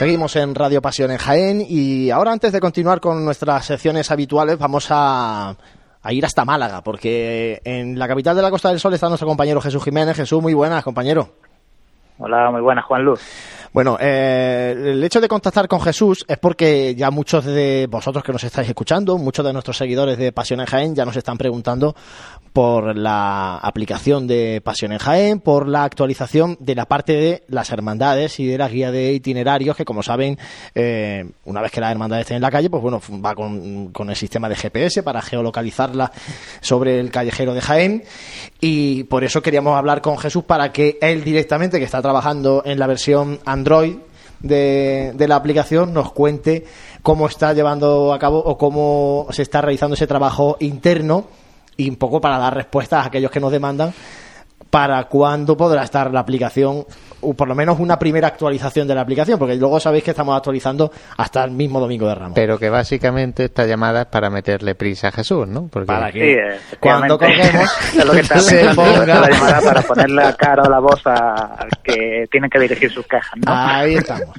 Seguimos en Radio Pasión en Jaén y ahora antes de continuar con nuestras secciones habituales vamos a, a ir hasta Málaga porque en la capital de la Costa del Sol está nuestro compañero Jesús Jiménez. Jesús, muy buenas, compañero. Hola, muy buenas, Juan Luz. Bueno, eh, el hecho de contactar con Jesús es porque ya muchos de vosotros que nos estáis escuchando, muchos de nuestros seguidores de Pasión en Jaén ya nos están preguntando por la aplicación de Pasión en Jaén, por la actualización de la parte de las hermandades y de la guía de itinerarios, que como saben, eh, una vez que las hermandades estén en la calle, pues bueno, va con, con el sistema de GPS para geolocalizarla sobre el callejero de Jaén. Y por eso queríamos hablar con Jesús para que él directamente, que está trabajando en la versión Android de, la aplicación, nos cuente cómo está llevando a cabo o cómo se está realizando ese trabajo interno y un poco para dar respuestas a aquellos que nos demandan para cuándo podrá estar la aplicación o por lo menos una primera actualización de la aplicación, porque luego sabéis que estamos actualizando hasta el mismo domingo de Ramos. Pero que básicamente esta llamada es para meterle prisa a Jesús, ¿no? Porque Para que cuando colguemos es lo que se ponga- la llamada para ponerle la cara o la voz a- al que tienen que dirigir sus quejas, ¿no? Ahí estamos.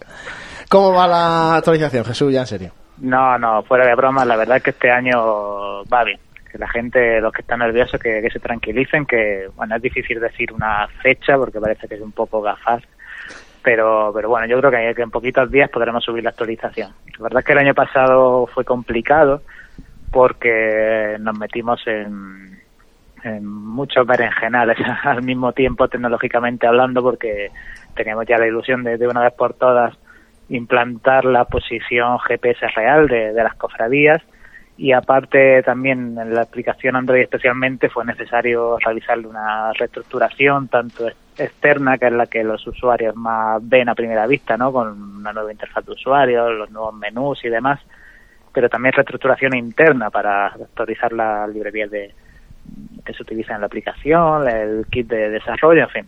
¿Cómo va la actualización, Jesús? Ya en serio. No, no, fuera de broma, la verdad es que este año va bien. Que la gente, los que están nerviosos, que, se tranquilicen, que, bueno, es difícil decir una fecha porque parece que es un poco gafas, pero, pero bueno, yo creo que, que en poquitos días podremos subir la actualización. La verdad es que el año pasado fue complicado porque nos metimos en, en muchos berenjenales al mismo tiempo tecnológicamente hablando porque teníamos ya la ilusión de, de una vez por todas implantar la posición GPS real de, de las cofradías y aparte también en la aplicación Android especialmente fue necesario realizarle una reestructuración tanto ex- externa que es la que los usuarios más ven a primera vista, ¿no? Con una nueva interfaz de usuario, los nuevos menús y demás, pero también reestructuración interna para actualizar las librerías de, que se utilizan en la aplicación, el kit de desarrollo, en fin,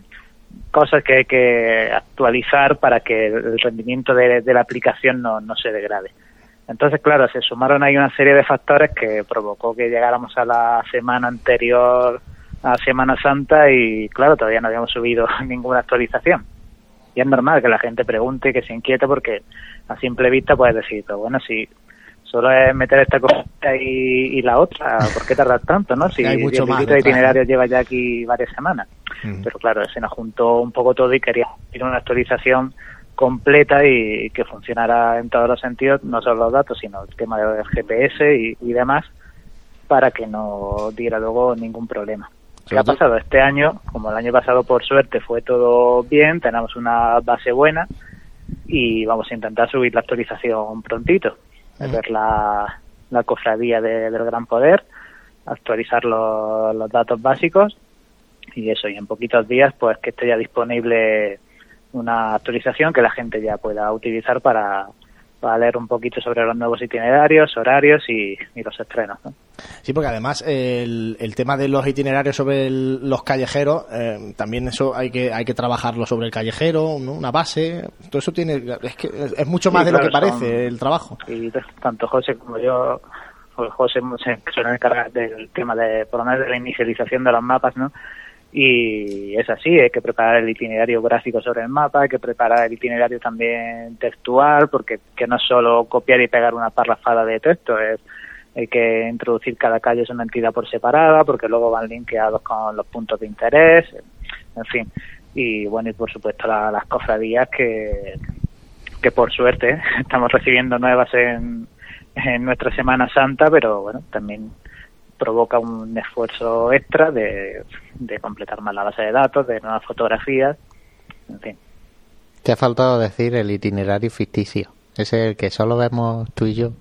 cosas que hay que actualizar para que el rendimiento de, de la aplicación no, no se degrade. Entonces, claro, se sumaron ahí una serie de factores que provocó que llegáramos a la semana anterior a Semana Santa y, claro, todavía no habíamos subido ninguna actualización. Y es normal que la gente pregunte y que se inquiete porque a simple vista puedes decir, pero bueno, si solo es meter esta cosa y, y la otra, ¿por qué tardar tanto, no? Si Hay mucho más de detrás, itinerarios lleva ya aquí varias semanas. Pero claro, se nos juntó un poco todo y quería ir una actualización completa y que funcionara en todos los sentidos, no solo los datos, sino el tema del GPS y, y demás, para que no diera luego ningún problema. ¿Qué ha pasado? Este año, como el año pasado por suerte fue todo bien, tenemos una base buena y vamos a intentar subir la actualización prontito, ver la, la cofradía de- del Gran Poder, actualizar los, los datos básicos y eso, y en poquitos días pues que esté ya disponible una actualización que la gente ya pueda utilizar para, para leer un poquito sobre los nuevos itinerarios, horarios y, y los estrenos. ¿no? Sí, porque además el, el tema de los itinerarios sobre el- los callejeros, eh, también eso hay que hay que trabajarlo sobre el callejero, ¿no? una base, todo eso tiene es que es mucho más Sí, de lo que parece son- el trabajo. y tanto José como yo, pues José se suele encargar del tema de, por lo menos de la inicialización de los mapas, ¿no? Y es así, hay que preparar el itinerario gráfico sobre el mapa, hay que preparar el itinerario también textual, porque que no es solo copiar y pegar una parrafada de texto, es hay que introducir cada calle es una entidad por separada, porque luego van linkeados con los puntos de interés, en fin. Y bueno, y por supuesto la- las cofradías que, que por suerte estamos recibiendo nuevas en, en nuestra Semana Santa, pero bueno, también provoca un esfuerzo extra de, de completar más la base de datos, de nuevas fotografías, en fin. te ha faltado decir el itinerario ficticio. Ese es el que solo vemos tú y yo.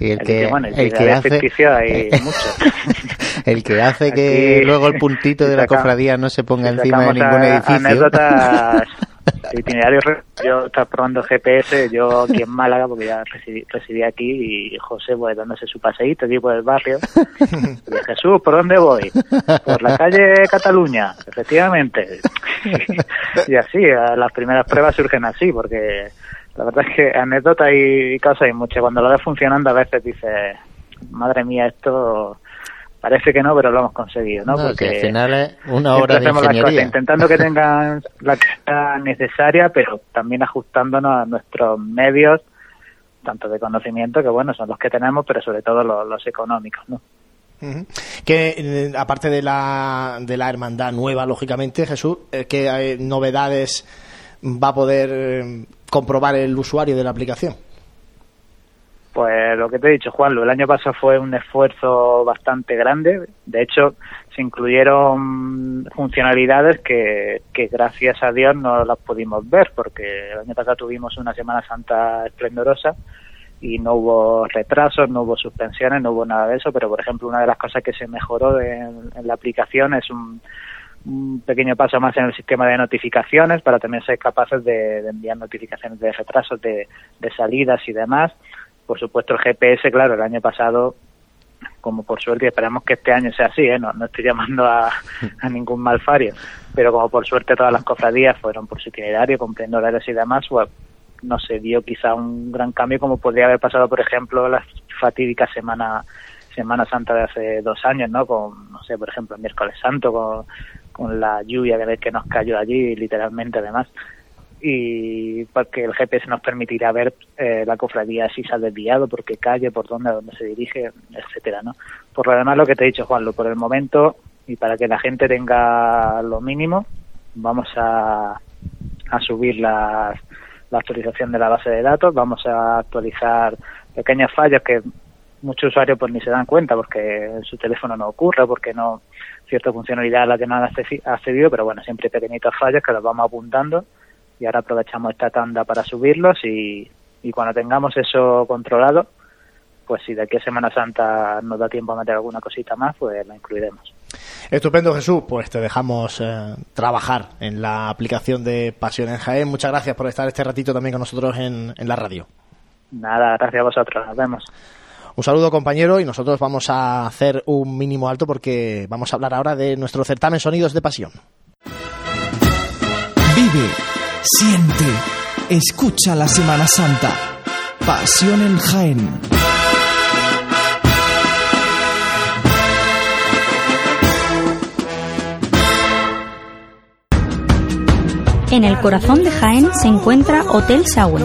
Y el, El que, que- bueno, el el que hace, ficticio hay muchos. el que hace que Aquí- luego el puntito de la cofradía no se ponga encima de ningún edificio. Anécdotas, re- yo estaba probando GPS, yo aquí en Málaga, porque ya residí, residí aquí, y José, pues dándose su paseíto aquí por el barrio. Y Jesús, ¿por dónde voy? Por la calle Cataluña, efectivamente. y así, las primeras pruebas surgen así, porque la verdad es que anécdotas y cosas hay muchas. Cuando lo ves funcionando, a veces dices, madre mía, esto parece que no, pero lo hemos conseguido, ¿no? No, Porque que al final es una hora de cosas ingeniería. intentando que tengan la calidad necesaria, pero también ajustándonos a nuestros medios, tanto de conocimiento, que bueno, son los que tenemos, pero sobre todo los, los económicos, ¿no? Que eh, aparte de la, de la hermandad nueva, lógicamente, Jesús, eh, ¿qué eh, novedades va a poder comprobar el usuario de la aplicación? Pues lo que te he dicho, Juanlo, el año pasado fue un esfuerzo bastante grande. De hecho, se incluyeron funcionalidades que, que gracias a Dios no las pudimos ver, porque el año pasado tuvimos una Semana Santa esplendorosa y no hubo retrasos, no hubo suspensiones, no hubo nada de eso, pero por ejemplo una de las cosas que se mejoró en, la aplicación es un, un pequeño paso más en el sistema de notificaciones para también ser capaces de, de enviar notificaciones de retrasos, de, de salidas y demás. Por supuesto el GPS, claro, el año pasado, como por suerte, esperamos que este año sea así, ¿eh? no, no estoy llamando a, a ningún malfario, pero como por suerte todas las cofradías fueron por su itinerario, cumpliendo horarios y demás, pues no se dio quizá un gran cambio como podría haber pasado, por ejemplo, la fatídica semana Semana Santa de hace dos años, ¿no? Con, no sé, por ejemplo, el miércoles santo, con, con la lluvia que, que nos cayó allí, literalmente, además. Y porque el GPS nos permitirá ver eh, la cofradía si se ha desviado, por qué calle, por dónde, a dónde se dirige, etcétera, ¿no? Por lo demás, lo que te he dicho, Juanlo, por el momento, y para que la gente tenga lo mínimo, vamos a, a subir las, la actualización de la base de datos, vamos a actualizar pequeños fallos que muchos usuarios pues ni se dan cuenta porque en su teléfono no ocurre, porque no cierta funcionalidad a la que no han accedido, pero bueno, siempre pequeñitos fallos que los vamos apuntando y ahora aprovechamos esta tanda para subirlos y, y cuando tengamos eso controlado, pues si de aquí a Semana Santa nos da tiempo a meter alguna cosita más, pues la incluiremos. Estupendo, Jesús. Pues te dejamos eh, trabajar en la aplicación de Pasión en Jaén. Muchas gracias por estar este ratito también con nosotros en, en la radio. Nada, gracias a vosotros, nos vemos. Un saludo, compañero, y nosotros vamos a hacer un mínimo alto porque vamos a hablar ahora de nuestro certamen Sonidos de Pasión. Vive, siente, escucha la Semana Santa. Pasión en Jaén. En el corazón de Jaén se encuentra Hotel Sauen,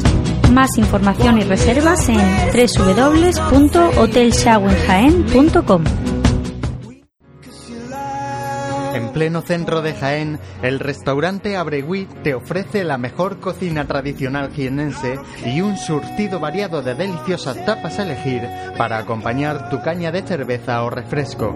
Más información y reservas en www.hotelshawenjaen.com. En pleno centro de Jaén, el restaurante Abregui te ofrece la mejor cocina tradicional jienense y un surtido variado de deliciosas tapas a elegir para acompañar tu caña de cerveza o refresco.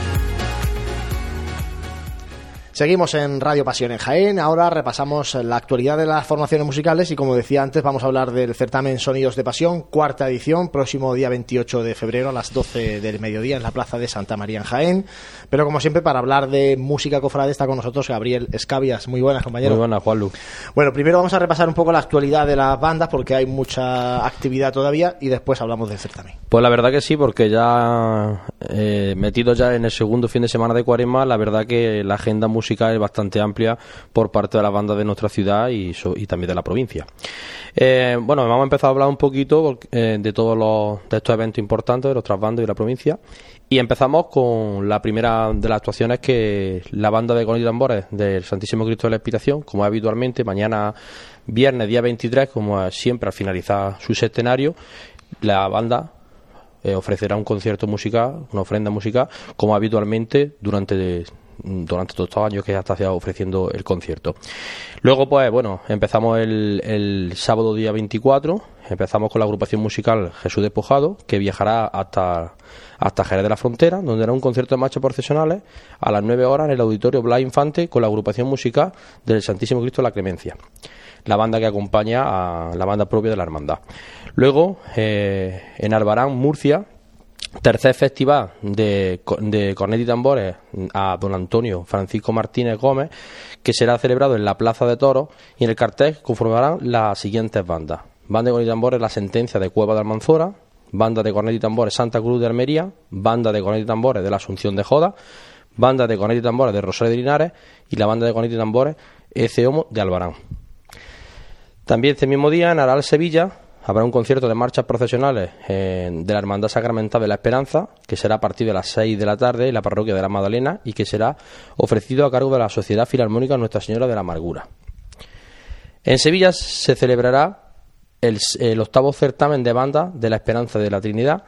Seguimos en Radio Pasión en Jaén. Ahora repasamos la actualidad de las formaciones musicales y como decía antes vamos a hablar del certamen Sonidos de Pasión, cuarta edición, próximo día 28 de febrero a las 12 del mediodía en la Plaza de Santa María en Jaén. Pero como siempre para hablar de música cofrade está con nosotros Gabriel Escabias. Muy buenas compañero. Muy buenas, Juanlu. Bueno, primero vamos a repasar un poco la actualidad de las bandas porque hay mucha actividad todavía y después hablamos del certamen. Pues la verdad que sí, porque ya eh, metido ya en el segundo fin de semana de Cuaresma, la verdad que la agenda musical es bastante amplia por parte de las bandas de nuestra ciudad y, y también de la provincia. Eh, bueno, vamos a empezar a hablar un poquito eh, de todos los, de estos eventos importantes de nuestras bandas y la provincia. Y empezamos con la primera de las actuaciones que la banda de Con y Tambores del Santísimo Cristo de la Expiración, como habitualmente, mañana viernes día 23, como siempre al finalizar su centenario, la banda eh, ofrecerá un concierto musical, una ofrenda musical, como habitualmente durante durante todos estos años que hasta se ofreciendo el concierto. Luego, pues bueno, empezamos el, el sábado día 24, empezamos con la agrupación musical Jesús Despojado, que viajará hasta, hasta Jerez de la Frontera, donde hará un concierto de marchas procesionales a las 9 horas en el auditorio Blas Infante con la agrupación musical del Santísimo Cristo de la Clemencia la banda que acompaña a la banda propia de la hermandad. Luego, eh, en Albarán, Murcia, tercer festival de, de cornet y tambores a don Antonio Francisco Martínez Gómez, que será celebrado en la Plaza de Toros y en el cartel conformarán las siguientes bandas. Banda de cornet y tambores La Sentencia de Cueva de Almanzora, Banda de cornet y tambores Santa Cruz de Almería, Banda de cornet y tambores de la Asunción de Joda, Banda de cornet y tambores de Rosario de Linares y la Banda de cornet y tambores Eceomo de Albarán. También este mismo día en Aral, Sevilla, habrá un concierto de marchas procesionales eh, de la Hermandad Sacramental de la Esperanza, que será a partir de las 6 de la tarde en la parroquia de la Magdalena y que será ofrecido a cargo de la Sociedad Filarmónica Nuestra Señora de la Amargura. En Sevilla se celebrará el, octavo certamen de bandas de la Esperanza de la Trinidad,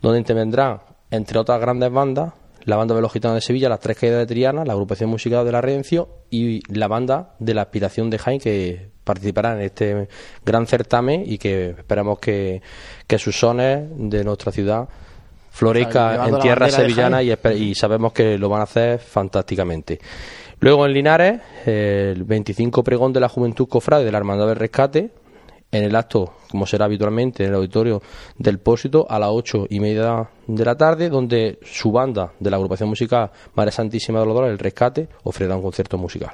donde intervendrán, entre otras grandes bandas, la banda de los gitanos de Sevilla, las tres caídas de Triana, la agrupación musical de la Redención y la banda de la aspiración de Jaén que participará en este gran certamen y que esperamos que, sus sones de nuestra ciudad florezca en tierra sevillana y, y, sabemos que lo van a hacer fantásticamente. Luego en Linares, el 25 pregón de la Juventud Cofrade de la Hermandad del Rescate, en el acto, como será habitualmente, en el auditorio del Pósito a las ocho y media de la tarde, donde su banda de la agrupación musical María Santísima de los Dolores, el Rescate, ofrecerá un concierto musical.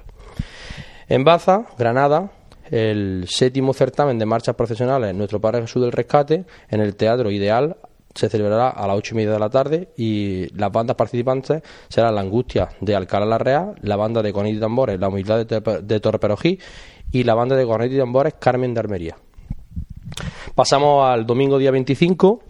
En Baza, Granada, el séptimo certamen de marchas profesionales Nuestro Padre Jesús del Rescate, en el Teatro Ideal, se celebrará a las ocho y media de la tarde y las bandas participantes serán La Angustia de Alcalá la Real, la banda de Conit y Tambores La Humildad de, de Torperojí y la banda de cornet y tambores Carmen de Armería. Pasamos al domingo día 25.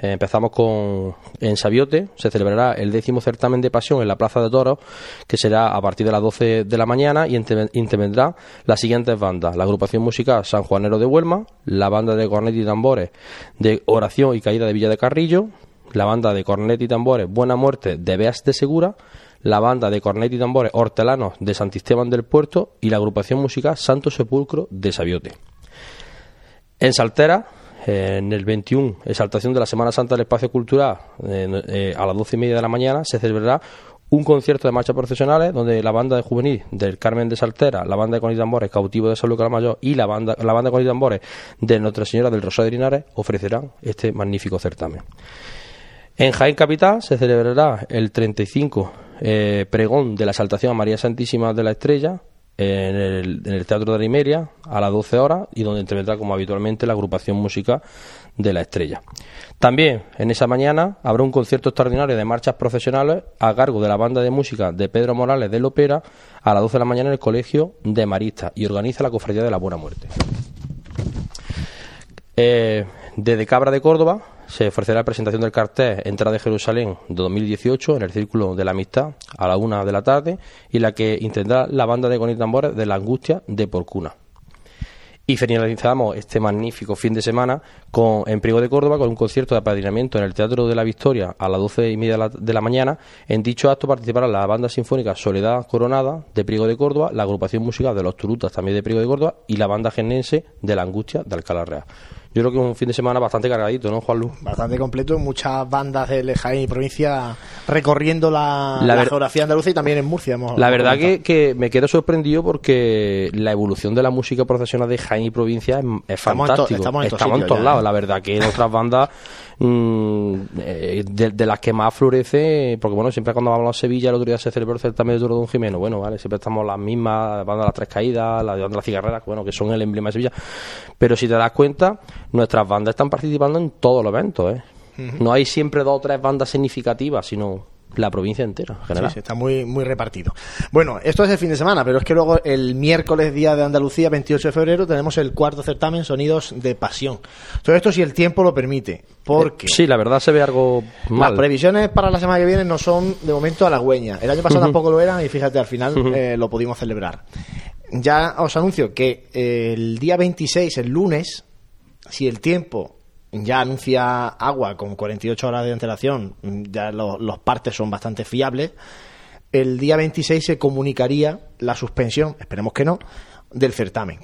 Eh, empezamos con en Sabiote, se celebrará el décimo certamen de pasión en la Plaza de Toros, que será a partir de las 12 de la mañana y intervendrá las siguientes bandas: la agrupación musical San Juanero de Huelma, la banda de cornet y tambores de Oración y Caída de Villa de Carrillo, la banda de cornet y tambores Buena Muerte de Beas de Segura, la banda de cornet y tambores hortelanos de Santisteban del Puerto y la agrupación musical Santo Sepulcro de Sabiote. En Saltera, en el 21, exaltación de la Semana Santa del Espacio Cultural, eh, a las doce y media de la mañana, se celebrará un concierto de marchas procesionales donde la banda de juvenil del Carmen de Saltera, la banda de con Cautivo de San Lucas Mayor y la banda, la banda de con tambores de Nuestra Señora del Rosario de Linares ofrecerán este magnífico certamen. En Jaén Capital se celebrará el 35 eh, pregón de la exaltación a María Santísima de la Estrella en el, Teatro de la Imeria a las 12 horas y donde intervendrá como habitualmente la agrupación música de la Estrella. También en esa mañana habrá un concierto extraordinario de marchas profesionales a cargo de la banda de música de Pedro Morales de Lopera a las 12 de la mañana en el Colegio de Maristas y organiza la Cofradía de la Buena Muerte. Eh, desde Cabra de Córdoba se ofrecerá la presentación del cartel Entrada de Jerusalén de 2018 en el Círculo de la Amistad a la una de la tarde y la que intentará la banda de con tambores de la Angustia de Porcuna. Y finalizamos este magnífico fin de semana con, en Priego de Córdoba con un concierto de apadrinamiento en el Teatro de la Victoria a las doce y media de la, mañana. En dicho acto participará la banda sinfónica Soledad Coronada de Priego de Córdoba, la agrupación musical de los Turutas también de Priego de Córdoba y la banda genense de la Angustia de Alcalá Real yo creo que es un fin de semana bastante cargadito, ¿no, Juan Luz? Bastante completo, muchas bandas de Jaén y provincia recorriendo la, geografía andaluza y también en Murcia. la verdad que, me quedo sorprendido porque la evolución de la música profesional de Jaén y provincia es, fantástico. estamos en, todos lados. La verdad que en otras bandas mm, eh, de, las que más florece, porque bueno, siempre cuando vamos a Sevilla, el otro día se celebró el certamen de Toro Don Jimeno, bueno, vale, siempre estamos las mismas, la banda de las tres caídas, la de las cigarreras, bueno, que son el emblema de Sevilla. Pero si te das cuenta, nuestras bandas están participando en todos los eventos, ¿eh? No hay siempre dos o tres bandas significativas, sino la provincia entera, general. Sí, está muy, muy repartido. Bueno, esto es el fin de semana, pero es que luego el miércoles, día de Andalucía, 28 de febrero, tenemos el cuarto certamen Sonidos de Pasión. Todo esto si el tiempo lo permite, porque... Eh, sí, la verdad se ve algo mal. Las previsiones para la semana que viene no son, de momento, halagüeñas. El año pasado tampoco lo eran y fíjate, al final eh, lo pudimos celebrar. Ya os anuncio que el día 26, el lunes, si el tiempo ya anuncia agua con 48 horas de antelación, ya los partes son bastante fiables. el día 26 se comunicaría la suspensión, esperemos que no, del certamen.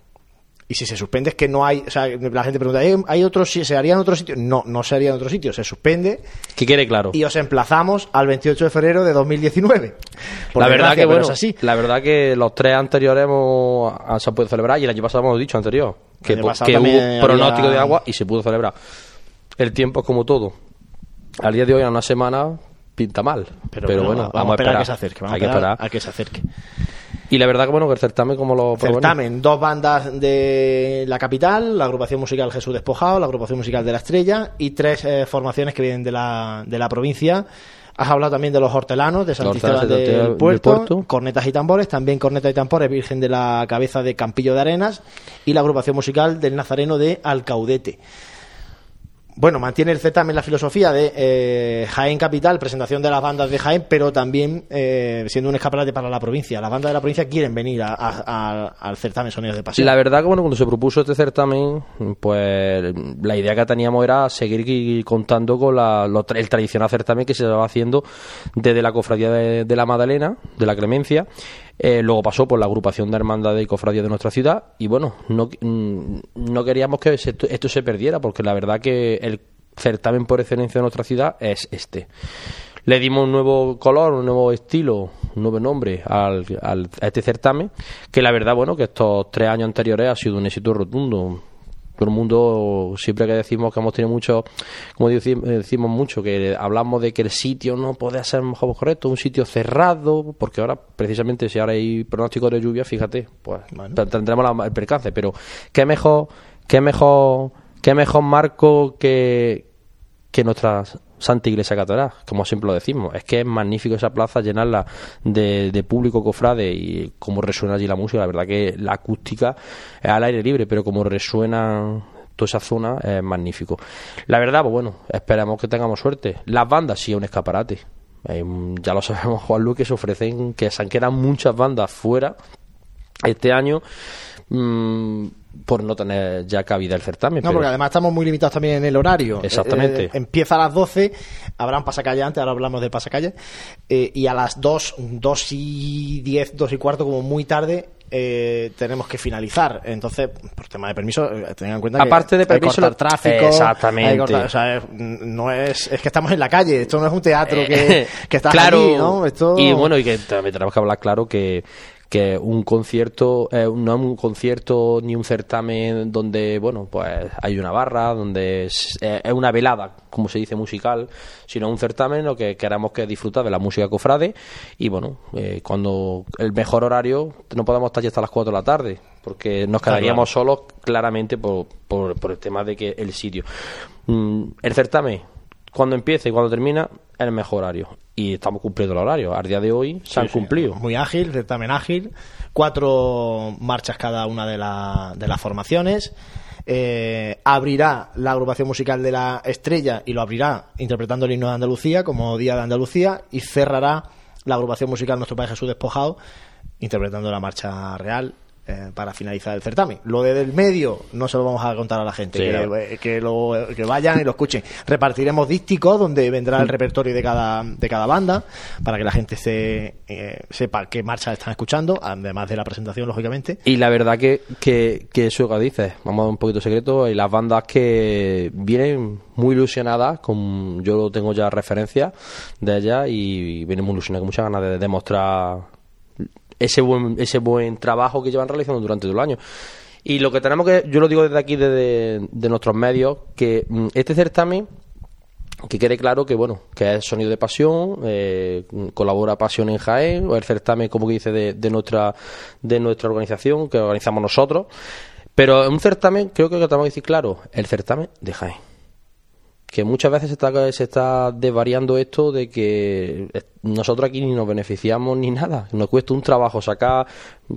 Y si se suspende es que no hay, o sea, la gente pregunta, ¿hay, hay otros, se haría en otro sitio? No, no se haría en otro sitio, se suspende Que quede claro. y os emplazamos al 28 de febrero de 2019. Por la verdad que bueno, es así. la verdad que los tres anteriores hemos, ah, se han podido celebrar y el año pasado hemos dicho anterior que, que hubo había- pronóstico de agua y se pudo celebrar. El tiempo es como todo. Al día de hoy, a una semana, pinta mal. Pero, bueno, vamos, a esperar. a que se acerque. Vamos Hay a esperar esperar. a que se acerque. Y la verdad que bueno, que el certamen como lo bueno, Certamen, dos bandas de la capital, la agrupación musical Jesús Despojado, la agrupación musical de la Estrella y tres eh, formaciones que vienen de la, de la provincia. Has hablado también de los hortelanos, de Santisteban de- del del puerto, Puerto. cornetas y tambores, también cornetas y tambores Virgen de la Cabeza de Campillo de Arenas y la agrupación musical del Nazareno de Alcaudete. Bueno, mantiene el certamen la filosofía de eh, Jaén Capital, presentación de las bandas de Jaén, pero también eh, siendo un escaparate para la provincia. Las bandas de la provincia quieren venir a- al certamen Sonidos de Pasión. La verdad que bueno, cuando se propuso este certamen, pues la idea que teníamos era seguir contando con la- lo el tradicional certamen que se estaba haciendo desde la cofradía de la Madalena, de la Clemencia, eh, luego pasó por la agrupación de hermandad y cofradía de nuestra ciudad y bueno, no, mm, no queríamos que esto se perdiera porque la verdad que el certamen por excelencia de nuestra ciudad es este. Le dimos un nuevo color, un nuevo estilo, un nuevo nombre al, al- a este certamen, que la verdad, bueno, que estos tres años anteriores ha sido un éxito rotundo. Todo el mundo, siempre que decimos que hemos tenido mucho, como decimos mucho, que hablamos de que el sitio no puede ser mejor correcto, un sitio cerrado, porque ahora, precisamente, si ahora hay pronóstico de lluvia, fíjate, pues te- tendremos la- el percance, pero qué mejor, qué mejor, qué mejor marco que, que nuestra Santa Iglesia Catedral, como siempre lo decimos. Es que es magnífico esa plaza, llenarla de, público cofrade y cómo resuena allí la música. La verdad que la acústica es al aire libre, pero como resuena toda esa zona es magnífico. La verdad, pues bueno, esperamos que tengamos suerte. Las bandas sí es un escaparate. Eh, ya lo sabemos, Juan Luis, que se ofrecen, que se han quedado muchas bandas fuera este año mm, por no tener ya cabida el certamen. No, pero- porque además estamos muy limitados también en el horario. Exactamente. Eh, empieza a las 12, habrán pasacalle antes, ahora hablamos de pasacalle, eh, y a las 2, 2 y 10, 2 y cuarto, como muy tarde, eh, tenemos que finalizar. Entonces, por tema de permiso, eh, tengan en cuenta Aparte que de hay que permiso, cortar lo- tráfico. Exactamente. hay cortar- o sea, no es, es que estamos en la calle, esto no es un teatro que, que estás claro, allí, ¿no? Esto... Y bueno, y que también tenemos que hablar claro que que un concierto eh, no es un concierto ni un certamen donde bueno pues hay una barra donde es, eh, es una velada como se dice musical sino un certamen lo que queramos que disfrutar de la música cofrade. Y bueno eh, cuando el mejor horario no podemos estar ya hasta las 4 de la tarde porque nos Claro, quedaríamos solos claramente por, por, por el tema de que el sitio. Mm, el certamen cuando empieza y cuando termina es el mejor horario. Y estamos cumpliendo el horario. Al día de hoy se han sí, cumplido. Muy ágil, certamen ágil. Cuatro marchas cada una de, la- de las formaciones. Eh, abrirá la agrupación musical de la Estrella y lo abrirá interpretando el himno de Andalucía como Día de Andalucía y cerrará la agrupación musical Nuestro Padre Jesús Despojado interpretando la marcha real eh, para finalizar el certamen. Lo de del medio no se lo vamos a contar a la gente, Sí, que, claro. eh, que, lo, que vayan y lo escuchen. Repartiremos dísticos donde vendrá el repertorio de cada, de cada banda para que la gente se, eh, sepa qué marcha están escuchando, además de la presentación, lógicamente. Y la verdad que, que, que eso que dices, vamos a dar un poquito de secreto, y las bandas que vienen muy ilusionadas, con, yo lo tengo ya referencia de ellas, y vienen muy ilusionadas, con muchas ganas de demostrar ese buen, ese buen trabajo que llevan realizando durante todo el año. Y lo que tenemos que, yo lo digo desde aquí, desde de nuestros medios, que mm, este certamen que quede claro que bueno que es sonido de pasión eh, colabora pasión en Jaén o el certamen como que dice de, de nuestra de nuestra organización que organizamos nosotros pero un certamen creo que tenemos que decir claro el certamen de Jaén que muchas veces se está, se está desvariando esto de que eh, nosotros aquí ni nos beneficiamos ni nada. Nos cuesta un trabajo sacar,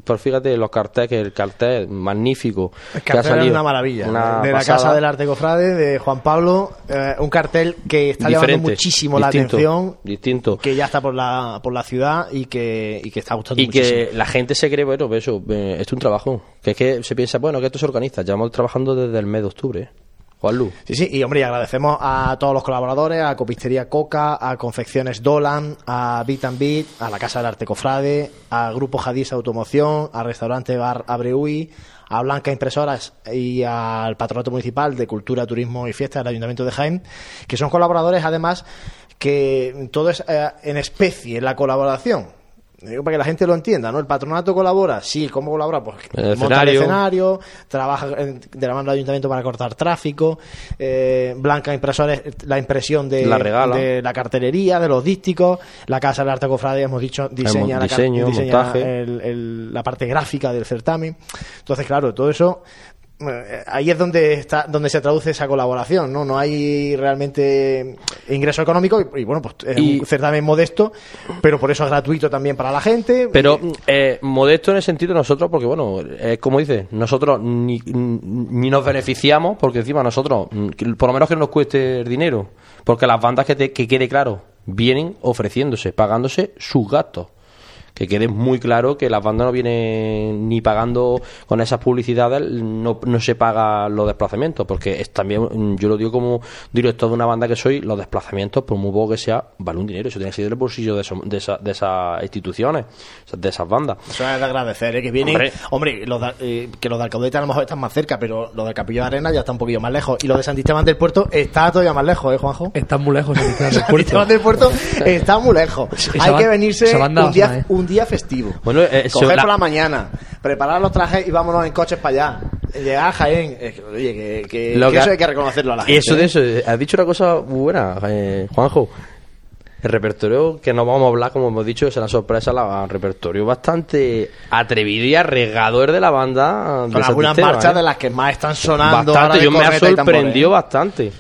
pues fíjate, los carteles, que el cartel magnífico. El que ha cartel es salido, una maravilla. una de la pasada. Casa del Arte Cofrade, de Juan Pablo, eh, un cartel que está llamando Diferente, muchísimo distinto, la atención, Distinto. que ya está por la, por la ciudad y que, y que está gustando Y muchísimo. que la gente se cree, bueno, pues eso, eh, esto es un trabajo. Que es que se piensa, bueno, que esto se organiza. Llevamos trabajando desde el mes de octubre. Juanlu. Sí, sí, y hombre, y agradecemos a todos los colaboradores, a Copistería Coca, a Confecciones Dolan, a Beat and Beat, a la Casa del Arte Cofrade, al Grupo Jadis Automoción, al Restaurante Bar Abreui, a Blanca Impresoras y al Patronato Municipal de Cultura, Turismo y Fiesta del Ayuntamiento de Jaén, que son colaboradores además que todo es eh, en especie la colaboración. Digo para que la gente lo entienda, ¿no? El patronato colabora, sí, ¿cómo colabora? Pues el monta el escenario. trabaja en- de la mano del ayuntamiento para cortar tráfico, eh, Blanca Impresora es la impresión de La regala. de la cartelería, de los dísticos, la Casa del Arte Cofrade, hemos dicho, diseña, la, diseña montaje. el- el- la parte gráfica del certamen. Entonces, claro, todo eso ahí es donde está donde se traduce esa colaboración no no hay realmente ingreso económico y, y bueno pues es Y- un certamen modesto pero por eso es gratuito también para la gente Pero eh, modesto en el sentido de nosotros, porque bueno, es como dice, nosotros ni, ni nos beneficiamos, porque encima nosotros, mm, por lo menos que no nos cueste el dinero, porque las bandas que, te- que quede claro, vienen ofreciéndose, pagándose sus gastos. Que quede muy claro que las bandas no vienen ni pagando con esas publicidades, no, no se paga los desplazamientos, porque es también, yo lo digo como director de una banda que soy, los desplazamientos, por muy poco que sea, vale un dinero, eso tiene que ser del bolsillo de, eso- de, esa- de esas instituciones, de esas bandas. Eso es de agradecer, ¿eh? que vienen. Hombre. Hombre, los de- eh, que los de Alcaudete a lo mejor están más cerca, pero los de Capillo de Arena ya está un poquillo más lejos. Y los de Santisteban del Puerto está todavía más lejos, ¿eh, Juanjo? Están muy lejos en el puerto. Santisteban del Puerto está muy lejos. Hay que venirse un día, zona, ¿eh? Un día festivo. Bueno, eh, eso, Coger la- por la mañana, preparar los trajes y vámonos en coches para allá. Llegar a Jaén. Es que, Oye, que, que- Lo que que eso ha- hay que reconocerlo a la gente. Eso de ¿eh? eso, eh, has dicho una cosa muy buena, eh, Juanjo. El repertorio que no vamos a hablar, como hemos dicho, será sorpresa, la, el repertorio bastante atrevido y arriesgador de la banda. de Con algunas marchas ¿eh? de las que más están sonando. Bastante, yo me ha sorprendido ¿eh? bastante.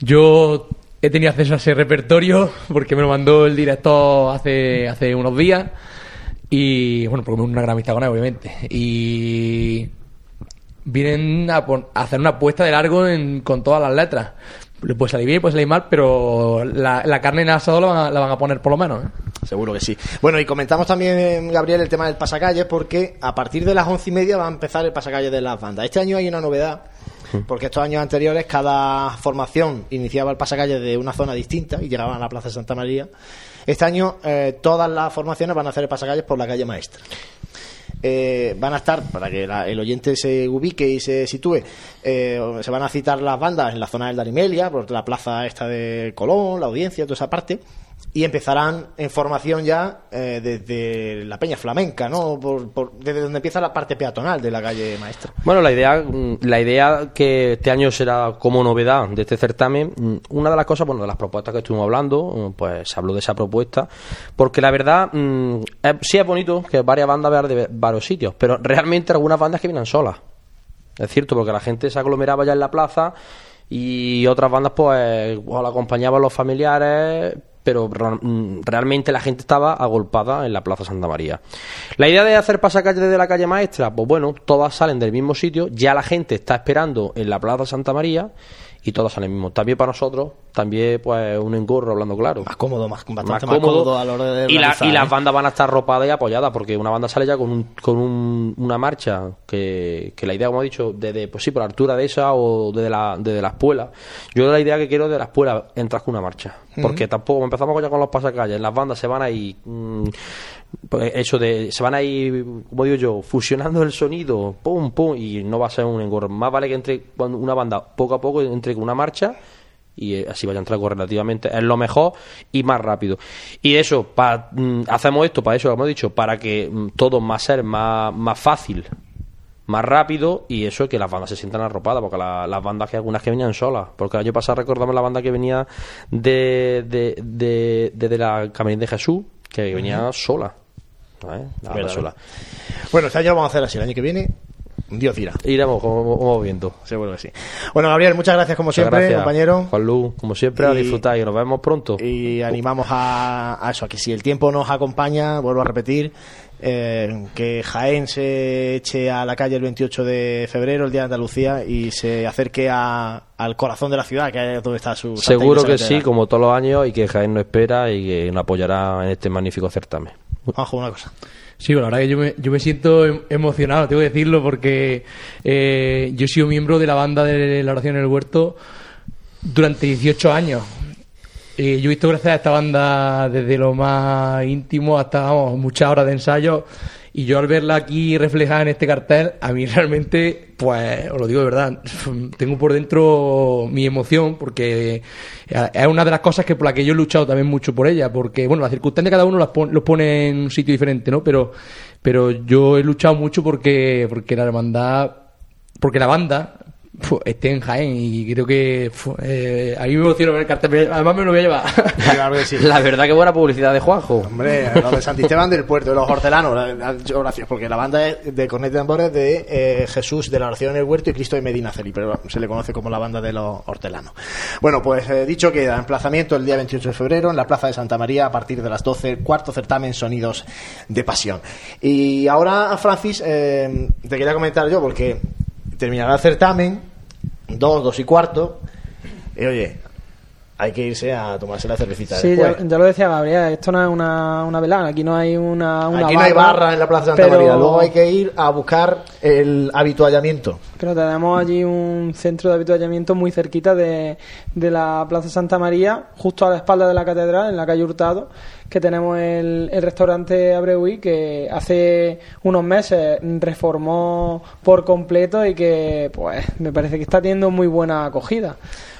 Yo he tenido acceso a ese repertorio porque me lo mandó el director hace, hace unos días. Y bueno, porque me una gran amistad con él, obviamente. Y vienen a, pon- a hacer una apuesta de largo en- con todas las letras. Le puede salir bien, puede salir mal, pero la, la carne en el asado la van, a, la van a poner por lo menos. ¿eh? Seguro que sí. Bueno, y comentamos también, Gabriel, el tema del pasacalles, porque a partir de las once y media va a empezar el pasacalles de las bandas. Este año hay una novedad, porque estos años anteriores cada formación iniciaba el pasacalles de una zona distinta y llegaban a la Plaza de Santa María. Este año eh, todas las formaciones van a hacer el pasacalles por la calle Maestra. Eh, van a estar, para que la- el oyente se ubique y se sitúe, eh, se van a citar las bandas en la zona del Darimelia, por la plaza esta de Colón, la audiencia, toda esa parte, y empezarán en formación ya eh, desde la Peña Flamenca, ¿no? Por- desde donde empieza la parte peatonal de la calle Maestra. Bueno, la idea, mm, la idea que este año será como novedad de este certamen, mm, una de las cosas, bueno, de las propuestas que estuvimos hablando, mm, pues se habló de esa propuesta, porque la verdad, sí es bonito que varias bandas vean de varios sitios, pero realmente algunas bandas que vienen solas. Es cierto, porque la gente se aglomeraba ya en la plaza y otras bandas, pues, o la acompañaban los familiares, pero mm, realmente la gente estaba agolpada en la Plaza Santa María. La idea de hacer pasacalle desde la calle Maestra, pues bueno, todas salen del mismo sitio, ya la gente está esperando en la Plaza Santa María y todas salen mismo. También para nosotros, también pues un engorro, hablando claro. Más cómodo, más, bastante Más más cómodo, cómodo a la hora de y, la- y las ¿eh? bandas van a estar ropadas y apoyadas porque una banda sale ya con, un, con un- una marcha que, que la idea como he dicho desde pues sí por la altura de esa o desde la desde la espuela yo la idea que quiero de la espuela entrar con una marcha porque tampoco empezamos ya con los pasacalles las bandas se van a ir mm, eso de se van a ir como digo yo fusionando el sonido pum pum y no va a ser un engorro. Más vale que entre cuando una banda poco a poco entre con una marcha y eh, así vaya a entrar relativamente es lo mejor y más rápido. Y eso pa- mm, hacemos esto para eso como he dicho para que mm, todo a ser más, más fácil más rápido y eso que las bandas se sientan arropadas porque la- las bandas que algunas que venían solas. Porque el año pasado recordamos la banda que venía de de, de, de, la Camerín de Jesús que venía sola sola Bueno, este año lo vamos a hacer así, el año que viene, Dios dirá. iremos como, como viendo Seguro que sí. Bueno, Gabriel, muchas gracias como Muchas siempre, gracias, compañero. Juan como siempre a disfrutar y nos vemos pronto y animamos a, a eso, a que si el tiempo nos acompaña, vuelvo a repetir, eh, que Jaén se eche a la calle el 28 de febrero, el Día de Andalucía, y se acerque a- al corazón de la ciudad, que es donde está su... Seguro que sí, como todos los años, y que Jaén nos espera y que nos apoyará en este magnífico certamen. Juanjo, una cosa. Sí, la verdad que yo me, yo me siento em- emocionado, tengo que decirlo, porque eh, yo he sido miembro de la banda de la oración en el huerto durante 18 años. Yo he visto crecer a esta banda desde lo más íntimo hasta vamos, muchas horas de ensayo. Y yo al verla aquí reflejada en este cartel, a mí realmente, pues, os lo digo de verdad, tengo por dentro mi emoción, porque es una de las cosas que por la que yo he luchado también mucho por ella, porque, bueno, las circunstancias cada uno las pon- los pone en un sitio diferente, ¿no? Pero, pero yo he luchado mucho porque, porque la hermandad, porque la banda fu, esté en Jaén y creo que eh, a mí me emociona ver el cartel, además me lo voy a llevar. Claro que sí. La verdad que buena publicidad de Juanjo. Hombre, los de Santisteban del Puerto, de los hortelanos, gracias, porque la banda es de cornet de tambores de eh, Jesús de la oración en el huerto y Cristo de Medina Celi, pero se le conoce como la banda de los hortelanos. Bueno, pues eh, dicho queda, emplazamiento el día 28 de febrero en la Plaza de Santa María a partir de las 12, cuarto certamen Sonidos de Pasión. Y ahora, Francis, eh, te quería comentar yo, porque terminará el certamen, dos, dos y cuarto, y oye, hay que irse a tomarse la cervecita Sí, después. ya, ya lo decía Gabriel, esto no es una, una velada, aquí no hay una, una Aquí no hay barra en la Plaza Santa pero- María. Luego hay que ir a buscar el habituallamiento. Pero tenemos allí un centro de habituallamiento muy cerquita de, de la Plaza Santa María, justo a la espalda de la catedral, en la calle Hurtado, que tenemos el, el restaurante Abreuí, que hace unos meses reformó por completo y que, pues, me parece que está teniendo muy buena acogida.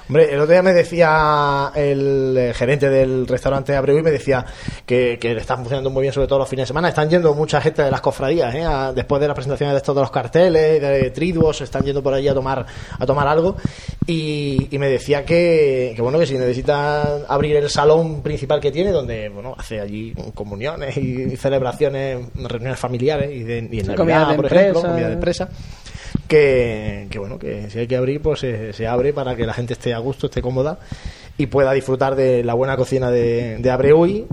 Hombre, el otro día me decía el eh, gerente del restaurante Abreu y me decía que, que le están funcionando muy bien, sobre todo los fines de semana. Están yendo mucha gente de las cofradías, ¿eh? A- después de las presentaciones de estos de los carteles, de triduos, están yendo por allí a tomar a tomar algo. Y, y me decía que, que, bueno, que si necesitan abrir el salón principal que tiene, donde, bueno, hace allí comuniones y celebraciones, reuniones familiares y, de, y en Navidad, comida de por ejemplo, empresa. comida de empresa que, bueno, que si hay que abrir, pues se, se abre para que la gente esté a gusto, esté cómoda y pueda disfrutar de la buena cocina de, de Abreuy,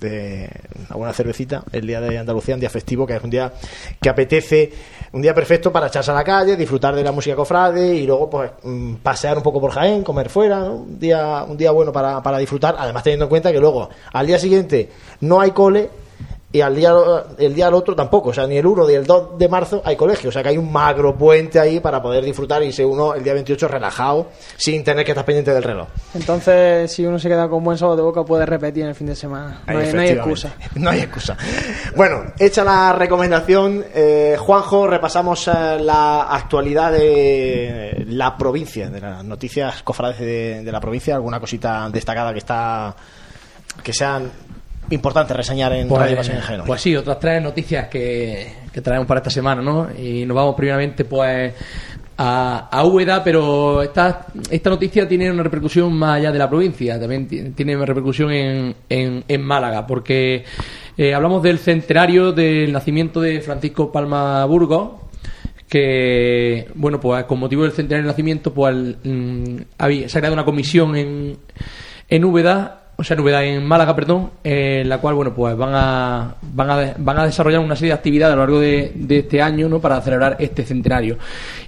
de una buena cervecita, el día de Andalucía, un día festivo, que es un día que apetece, un día perfecto para echarse a la calle, disfrutar de la música cofrade y luego pues mm, pasear un poco por Jaén, comer fuera, un día un día bueno para, para disfrutar, además teniendo en cuenta que luego al día siguiente no hay cole y al día el día al otro tampoco, o sea, ni el 1 ni el 2 de marzo hay colegio, o sea que hay un magro puente ahí para poder disfrutar y ser uno el día 28 relajado sin tener que estar pendiente del reloj. Entonces, si uno se queda con buen sabor de boca, puede repetir en el fin de semana. No hay, no hay Efectivamente. excusa. No hay excusa. Bueno, hecha la recomendación, eh, Juanjo, repasamos eh, la actualidad de la provincia, de las noticias cofrades de, de la provincia, alguna cosita destacada que está que sean importantes reseñar en Radio Pasión en pues sí, otras tres noticias que, que traemos para esta semana, ¿no? Y nos vamos primeramente, pues, a, a Úbeda, pero esta, esta noticia tiene una repercusión más allá de la provincia, también ti- tiene una repercusión en, en, en Málaga, porque eh, hablamos del centenario del nacimiento de Francisco Palma Burgos, que, bueno, pues con motivo del centenario del nacimiento, pues mm, había- se ha creado una comisión en, en Úbeda, o sea, Úbeda, en Málaga, perdón, eh, en la cual, bueno, pues van a, van a, van a desarrollar una serie de actividades a lo largo de, de este año, ¿no?, para celebrar este centenario.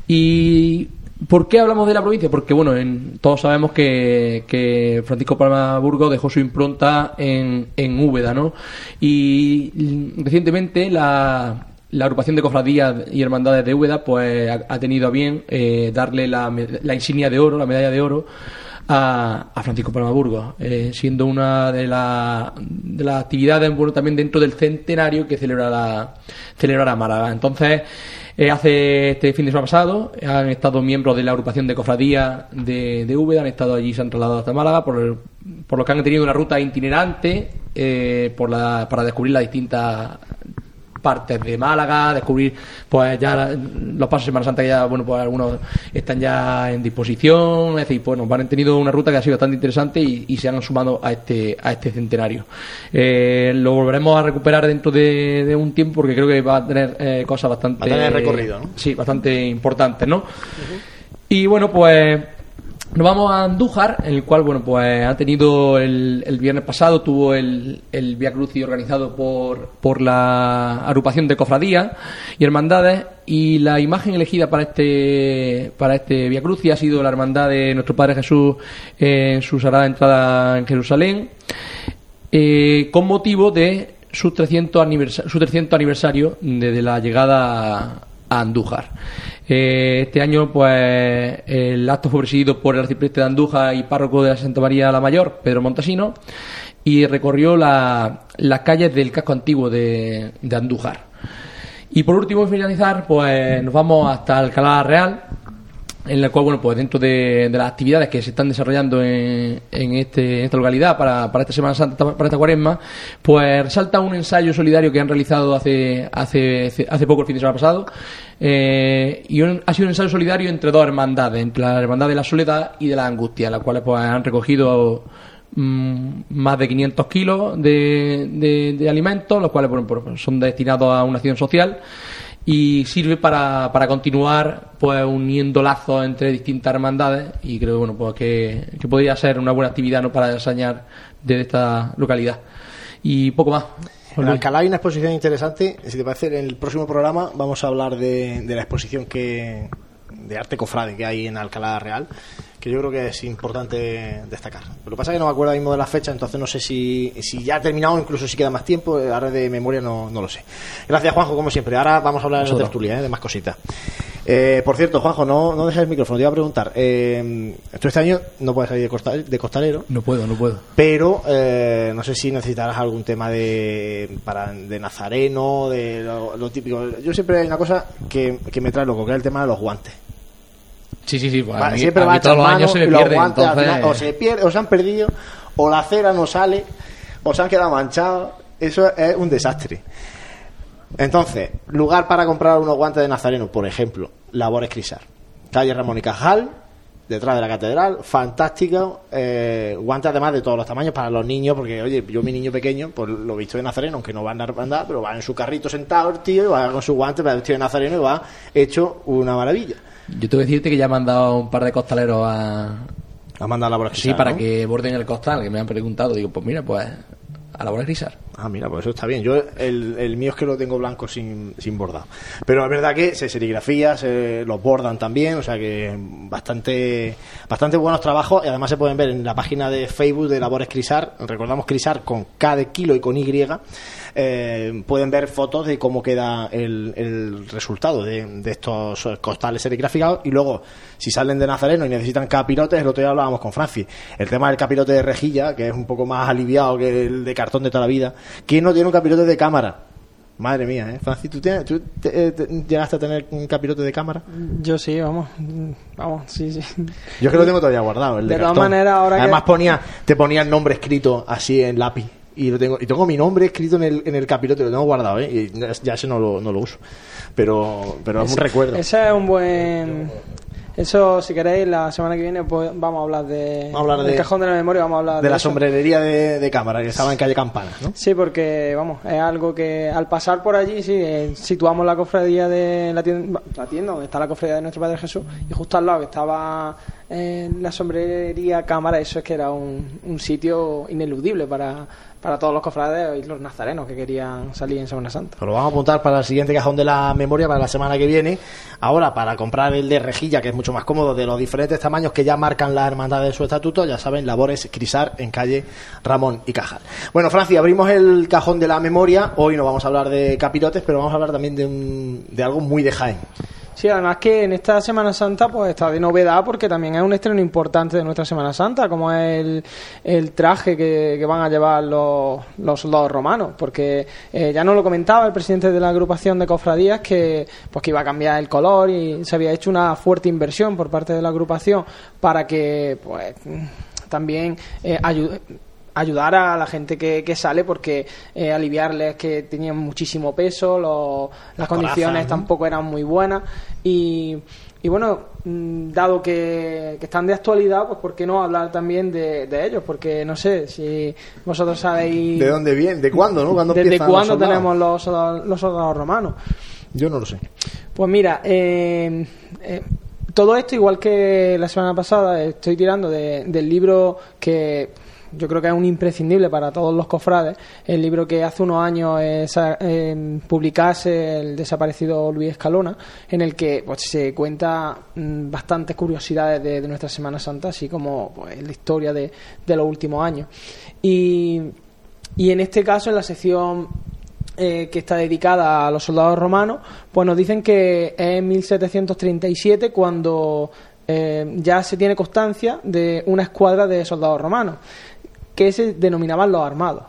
Y ¿Por qué hablamos de la provincia? Porque, bueno, en- todos sabemos que, que Francisco Palma Burgos dejó su impronta en, en Úbeda, ¿no? Y recientemente la, la agrupación de cofradías y hermandades de Úbeda pues ha, tenido a bien eh, darle la, la insignia de oro, la medalla de oro a, a Francisco Palma Burgos, eh, siendo una de, la- de las actividades bueno, también dentro del centenario que celebrará, celebrará Málaga. Entonces, eh, hace este fin de semana pasado han estado miembros de la agrupación de cofradías de, de Úbeda, han estado allí, se han trasladado hasta Málaga, por, el- por lo que han tenido una ruta itinerante eh, por la, para descubrir las distintas partes de Málaga, descubrir pues ya los pasos de Semana Santa que ya, bueno, pues algunos están ya en disposición, es decir, bueno, han tenido una ruta que ha sido bastante interesante y, y se han sumado a este, a este centenario. Eh, lo volveremos a recuperar dentro de, de un tiempo porque creo que va a tener eh, cosas bastante... Va a tener recorrido, ¿no? Sí, bastante importantes, ¿no? Y bueno, pues nos vamos a Andújar, en el cual, bueno, pues ha tenido el, el viernes pasado, tuvo el, el Via Crucis organizado por, por la agrupación de cofradías y hermandades, y la imagen elegida para este, para este Via Crucis ha sido la hermandad de nuestro Padre Jesús en su sagrada entrada en Jerusalén, eh, con motivo de su 300, aniversario, su 300 aniversario desde la llegada a Andújar. Eh, este año, pues, el acto fue presidido por el arcipreste de Andújar y párroco de la Santa María la Mayor, Pedro Montesino, y recorrió la- las calles del casco antiguo de, de Andújar. Y por último, finalizar, pues nos vamos hasta Alcalá Real, en la cual, bueno, pues dentro de, las actividades que se están desarrollando en, en, este, esta localidad para, para esta Semana Santa, para esta cuaresma, pues resalta un ensayo solidario que han realizado hace, hace, hace poco, el fin de semana pasado, eh, y un- ha sido un ensayo solidario entre dos hermandades, entre la hermandad de la soledad y de la angustia, las cuales pues han recogido mm, más de 500 kilos de, de- de alimentos, los cuales bueno, pues, son destinados a una acción social y sirve para, para continuar pues uniendo lazos entre distintas hermandades y creo bueno pues que, que podría ser una buena actividad ¿no? para ensañar desde esta localidad y poco más En Alcalá hay una exposición interesante. Si te parece, en el próximo programa vamos a hablar de, de la exposición que de arte cofrade que hay en Alcalá Real, que yo creo que es importante destacar. Lo que pasa es que no me acuerdo ahora mismo de la fecha, entonces no sé si, si ya ha terminado, incluso si queda más tiempo. eh, Ahora de memoria no, no lo sé. Gracias, Juanjo, como siempre. Ahora vamos a hablar de la tertulia, eh, de más cositas. Eh, por cierto, Juanjo, no, no dejes el micrófono, te iba a preguntar. Eh, tú este año no puedes salir de, costa- de costalero. no puedo no puedo Pero eh, no sé si necesitarás algún tema de para de nazareno, de lo, lo típico. Yo siempre hay una cosa que, que me trae loco, que es el tema de los guantes. Sí sí sí pues Va, a mí- siempre a mí todos los años se me pierde entonces final o se pierde, o se han perdido, o la cera no sale, o se han quedado manchados. Eso es un desastre. Entonces, lugar para comprar unos guantes de nazareno, por ejemplo, Labores Crisar. Calle Ramón y Cajal, detrás de la catedral, fantástico. eh, guantes además de todos los tamaños para los niños, porque oye, yo mi niño pequeño, pues lo he visto de nazareno, aunque no va a andar, andar, pero va en su carrito sentado el tío, y va con su guante, va vestido de nazareno y va hecho una maravilla. Yo tengo que decirte que ya me han dado un par de costaleros a Ha mandado Labores sí para ¿no? que borden el costal que me han preguntado digo pues mira pues a la bola grisar Ah, mira, pues eso está bien. Yo el, el mío es que lo tengo blanco sin, sin bordado. Pero es verdad que se serigrafía, se los bordan también, o sea que bastante bastante buenos trabajos y además se pueden ver en la página de Facebook de Labores Crisar, recordamos Crisar con K de kilo y con Y, eh, pueden ver fotos de cómo queda el, el resultado de, de estos costales serigraficados y luego si salen de Nazareno y necesitan capirotes, el otro día hablábamos con Francis, el tema del capirote de rejilla, que es un poco más aliviado que el de cartón de toda la vida, ¿quién no tiene un capirote de cámara? Madre mía, ¿eh? Francis, ¿tú, tienes- tú te- eh, te- llegaste a tener un capirote de cámara? Yo sí, vamos. Vamos, sí, sí. Yo es que lo tengo todavía guardado, el de, De todas maneras, ahora que- Además ponía, te ponía el nombre escrito así en lápiz. Y lo tengo, y tengo mi nombre escrito en el, en el capirote, lo tengo guardado, ¿eh? Y ya- ya ese no lo, no lo uso. Pero, pero es un recuerdo. Ese es un buen. Eso, si queréis, la semana que viene pues, vamos a hablar de. Vamos a hablar del de- cajón de la memoria, vamos a hablar de la eso. sombrerería de, de cámara que estaba en calle Campana, ¿no? Sí, porque, vamos, es algo que al pasar por allí, sí, eh, situamos la cofradía de la tienda, la tienda donde está la cofradía de nuestro Padre Jesús, y justo al lado que estaba eh, la sombrería cámara, eso es que era un, un sitio ineludible para, para todos los cofrades y los nazarenos que querían salir en Semana Santa. Pues lo vamos a apuntar para el siguiente cajón de la memoria para la semana que viene. Ahora, para comprar el de rejilla, que es mucho más cómodo, de los diferentes tamaños que ya marcan las hermandades de su estatuto, ya saben, labores Crisar en calle Ramón y Cajal. Bueno, Francia, abrimos el cajón de la memoria. Hoy no vamos a hablar de capirotes, pero vamos a hablar también de, un- de algo muy de Jaén. Sí, además que en esta Semana Santa pues está de novedad porque también es un estreno importante de nuestra Semana Santa, como es el, traje que, que van a llevar los, los soldados romanos, porque eh, ya nos lo comentaba el presidente de la agrupación de cofradías que pues que iba a cambiar el color y se había hecho una fuerte inversión por parte de la agrupación para que pues también eh, ayude ayudar a la gente que, que sale porque eh, aliviarles que tenían muchísimo peso, los- las condiciones tampoco eran muy buenas y, y bueno, mm, dado que, que están de actualidad, pues ¿por qué no hablar también de, de ellos? Porque no sé si vosotros sabéis ¿De dónde viene? ¿De cuándo, no? ¿Cuándo desde los cuándo soldados? tenemos los, los soldados romanos. Yo no lo sé. Pues mira, eh, eh, todo esto, igual que la semana pasada, estoy tirando de- del libro que yo creo que es un imprescindible para todos los cofrades, el libro que hace unos años eh, eh, publicase el desaparecido Luis Escalona, en el que pues, se cuenta mm, bastantes curiosidades de, de nuestra Semana Santa, así como pues, la historia de, de los últimos años. Y y en este caso, en la sección eh, que está dedicada a los soldados romanos, pues nos dicen que es en 1737 cuando eh, ya se tiene constancia de una escuadra de soldados romanos, que se denominaban los armados.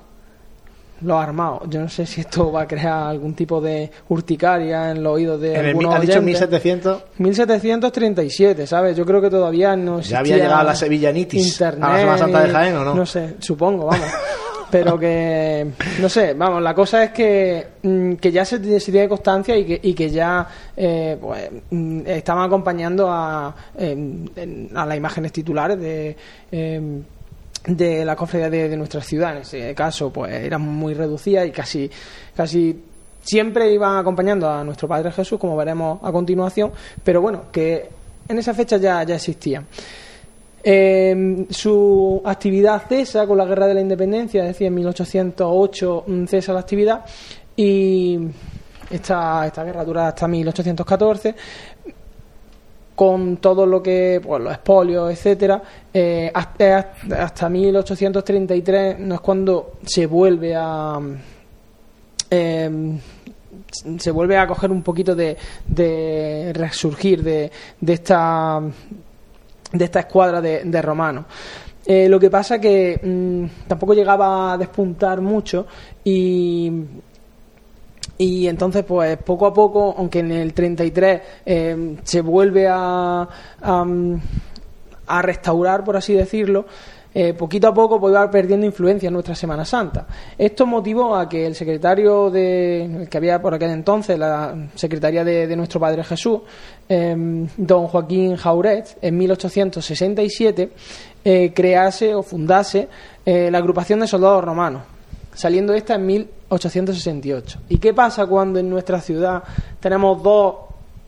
Los armados. Yo no sé si esto va a crear algún tipo de urticaria en los oídos de En el, algunos ha dicho oyentes. 1700. 1737, ¿sabes? Yo creo que todavía no Ya había llegado la sevillanitis internet, a la Semana Santa de Jaén, ¿o no? No sé, supongo, vamos. Pero que, no sé, vamos, la cosa es que, mm, que ya se, se tiene constancia y que, y que ya eh, pues, mm, estaban acompañando a, en- a las imágenes titulares de... em, de la cofradía de, de nuestra ciudad. En ese caso, pues eran muy reducidas y casi, casi siempre iban acompañando a nuestro Padre Jesús, como veremos a continuación, pero bueno, que en esa fecha ya, ya existían. Eh, su actividad cesa con la Guerra de la Independencia, es decir, en 1808 mm, cesa la actividad y esta, esta guerra dura hasta 1814 con todo lo que, pues los expolios, etcétera, eh, hasta, hasta 1833 no es cuando se vuelve a eh, se vuelve a coger un poquito de, de resurgir de, de esta de esta escuadra de, romanos. Eh, lo que pasa que mm, tampoco llegaba a despuntar mucho y y entonces, pues poco a poco, aunque en el 33 eh, se vuelve a, a, a restaurar, por así decirlo, eh, poquito a poco pues, va perdiendo influencia en nuestra Semana Santa. Esto motivó a que el secretario de, que había por aquel entonces, la Secretaría de, nuestro Padre Jesús, eh, don Joaquín Jauret, en 1867, eh, crease o fundase eh, la agrupación de soldados romanos saliendo esta en 1868. ¿Y qué pasa cuando en nuestra ciudad tenemos dos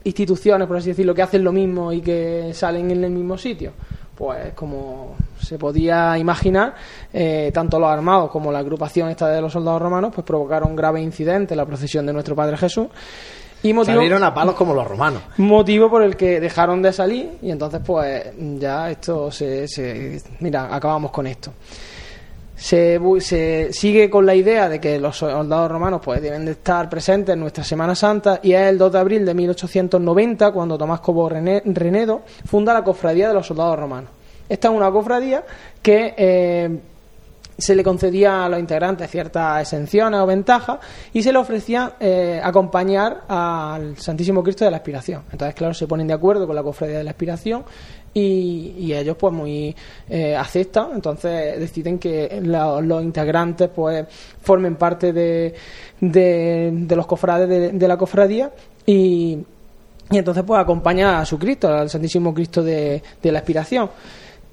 instituciones, por así decirlo, que hacen lo mismo y que salen en el mismo sitio? Pues como se podía imaginar, eh, tanto los armados como la agrupación esta de los soldados romanos pues provocaron grave incidente en la procesión de nuestro Padre Jesús. Y motivo, Salieron a palos como los romanos. motivo por el que dejaron de salir y entonces pues ya esto se, se mira acabamos con esto se, se sigue con la idea de que los soldados romanos pues deben de estar presentes en nuestra Semana Santa y es el 2 de abril de 1890 cuando Tomás Cobo Renedo funda la cofradía de los soldados romanos. Esta es una cofradía que eh, se le concedía a los integrantes ciertas exenciones o ventajas y se le ofrecía eh, acompañar al Santísimo Cristo de la Aspiración. Entonces, claro, se ponen de acuerdo con la cofradía de la Aspiración y, ellos pues muy eh, aceptan, entonces deciden que los integrantes pues formen parte de, de, los cofrades de, de la cofradía y, y entonces pues acompaña a su Cristo, al Santísimo Cristo de, de la Aspiración.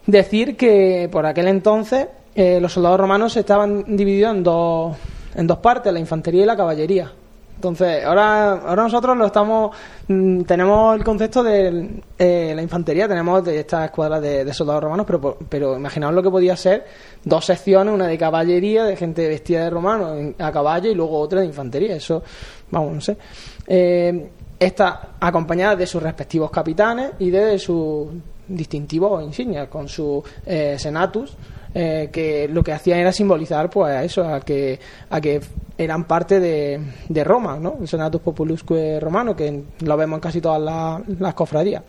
Decir que por aquel entonces eh, los soldados romanos estaban divididos en dos, en dos partes, la infantería y la caballería. Entonces, ahora, ahora nosotros lo estamos, mm, tenemos el concepto de eh, la infantería, tenemos de esta escuadra de, de soldados romanos, pero, pero imaginaos lo que podía ser dos secciones, una de caballería, de gente vestida de romano a caballo y luego otra de infantería. Eso, vamos, no sé. Eh, esta acompañada de sus respectivos capitanes y de sus distintivos o insignias, con su eh, senatus, eh, que lo que hacían era simbolizar pues a eso, a que, a que eran parte de, de Roma, ¿no? El senatus populusque romano, que lo vemos en casi todas las, las cofradías.